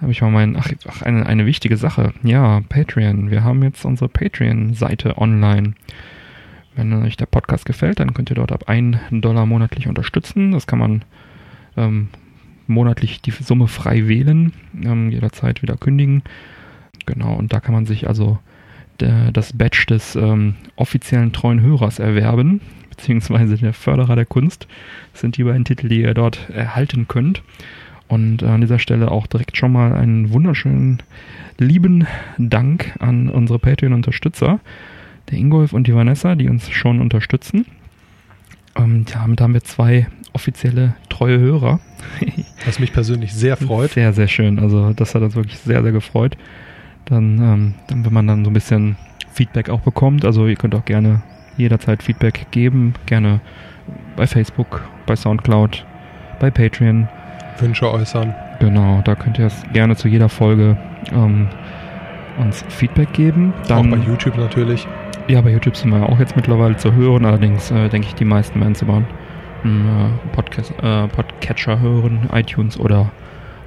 habe ich mal meinen. Ach, ach eine, eine wichtige Sache. Ja, Patreon. Wir haben jetzt unsere Patreon-Seite online. Wenn euch der Podcast gefällt, dann könnt ihr dort ab 1 Dollar monatlich unterstützen. Das kann man ähm, monatlich die Summe frei wählen, ähm, jederzeit wieder kündigen. Genau, und da kann man sich also der, das Badge des ähm, offiziellen treuen Hörers erwerben, [LAUGHS] beziehungsweise der Förderer der Kunst. Das sind die beiden Titel, die ihr dort erhalten könnt. Und äh, an dieser Stelle auch direkt schon mal einen wunderschönen lieben Dank an unsere Patreon-Unterstützer, der Ingolf und die Vanessa, die uns schon unterstützen. Ähm, damit haben wir zwei offizielle treue Hörer. Was mich persönlich sehr freut. Sehr, sehr schön. Also das hat uns wirklich sehr, sehr gefreut. Dann, ähm, dann, wenn man dann so ein bisschen Feedback auch bekommt, also ihr könnt auch gerne jederzeit Feedback geben, gerne bei Facebook, bei Soundcloud, bei Patreon. Wünsche äußern. Genau, da könnt ihr es gerne zu jeder Folge ähm, uns Feedback geben. Dann, auch bei YouTube natürlich. ja, bei YouTube sind wir ja auch jetzt mittlerweile zu hören. Allerdings äh, denke ich, die meisten werden es über einen äh, Podcast, äh, Podcatcher hören, iTunes oder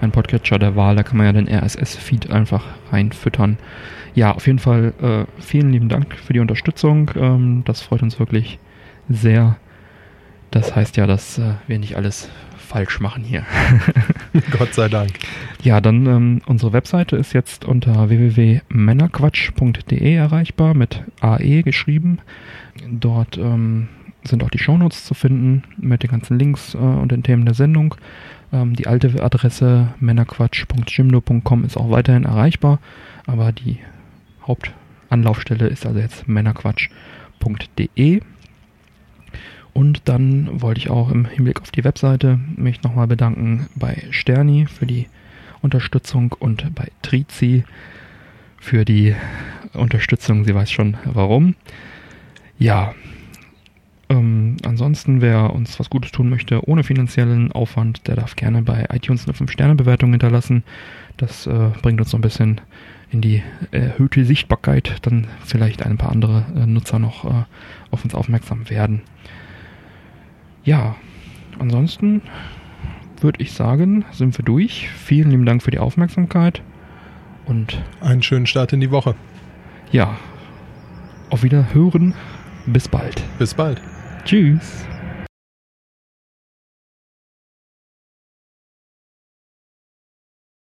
ein Podcatcher der Wahl. Da kann man ja den RSS-Feed einfach reinfüttern. Ja, auf jeden Fall äh, vielen lieben Dank für die Unterstützung. Ähm, das freut uns wirklich sehr. Das heißt ja, dass äh, wir nicht alles falsch machen hier. [LAUGHS] Gott sei Dank. Ja, dann ähm, unsere Webseite ist jetzt unter www.männerquatsch.de erreichbar mit AE geschrieben. Dort ähm, sind auch die Shownotes zu finden mit den ganzen Links äh, und den Themen der Sendung. Ähm, die alte Adresse männerquatsch.jimdo.com ist auch weiterhin erreichbar, aber die Hauptanlaufstelle ist also jetzt männerquatsch.de. Und dann wollte ich auch im Hinblick auf die Webseite mich nochmal bedanken bei Sterni für die Unterstützung und bei Trizi für die Unterstützung. Sie weiß schon warum. Ja, Ähm, ansonsten, wer uns was Gutes tun möchte, ohne finanziellen Aufwand, der darf gerne bei iTunes eine 5-Sterne-Bewertung hinterlassen. Das äh, bringt uns so ein bisschen in die erhöhte Sichtbarkeit, dann vielleicht ein paar andere äh, Nutzer noch äh, auf uns aufmerksam werden. Ja, ansonsten würde ich sagen, sind wir durch. Vielen lieben Dank für die Aufmerksamkeit und Einen schönen Start in die Woche. ja, auf Wiederhören. Bis bald. Bis bald. Tschüss.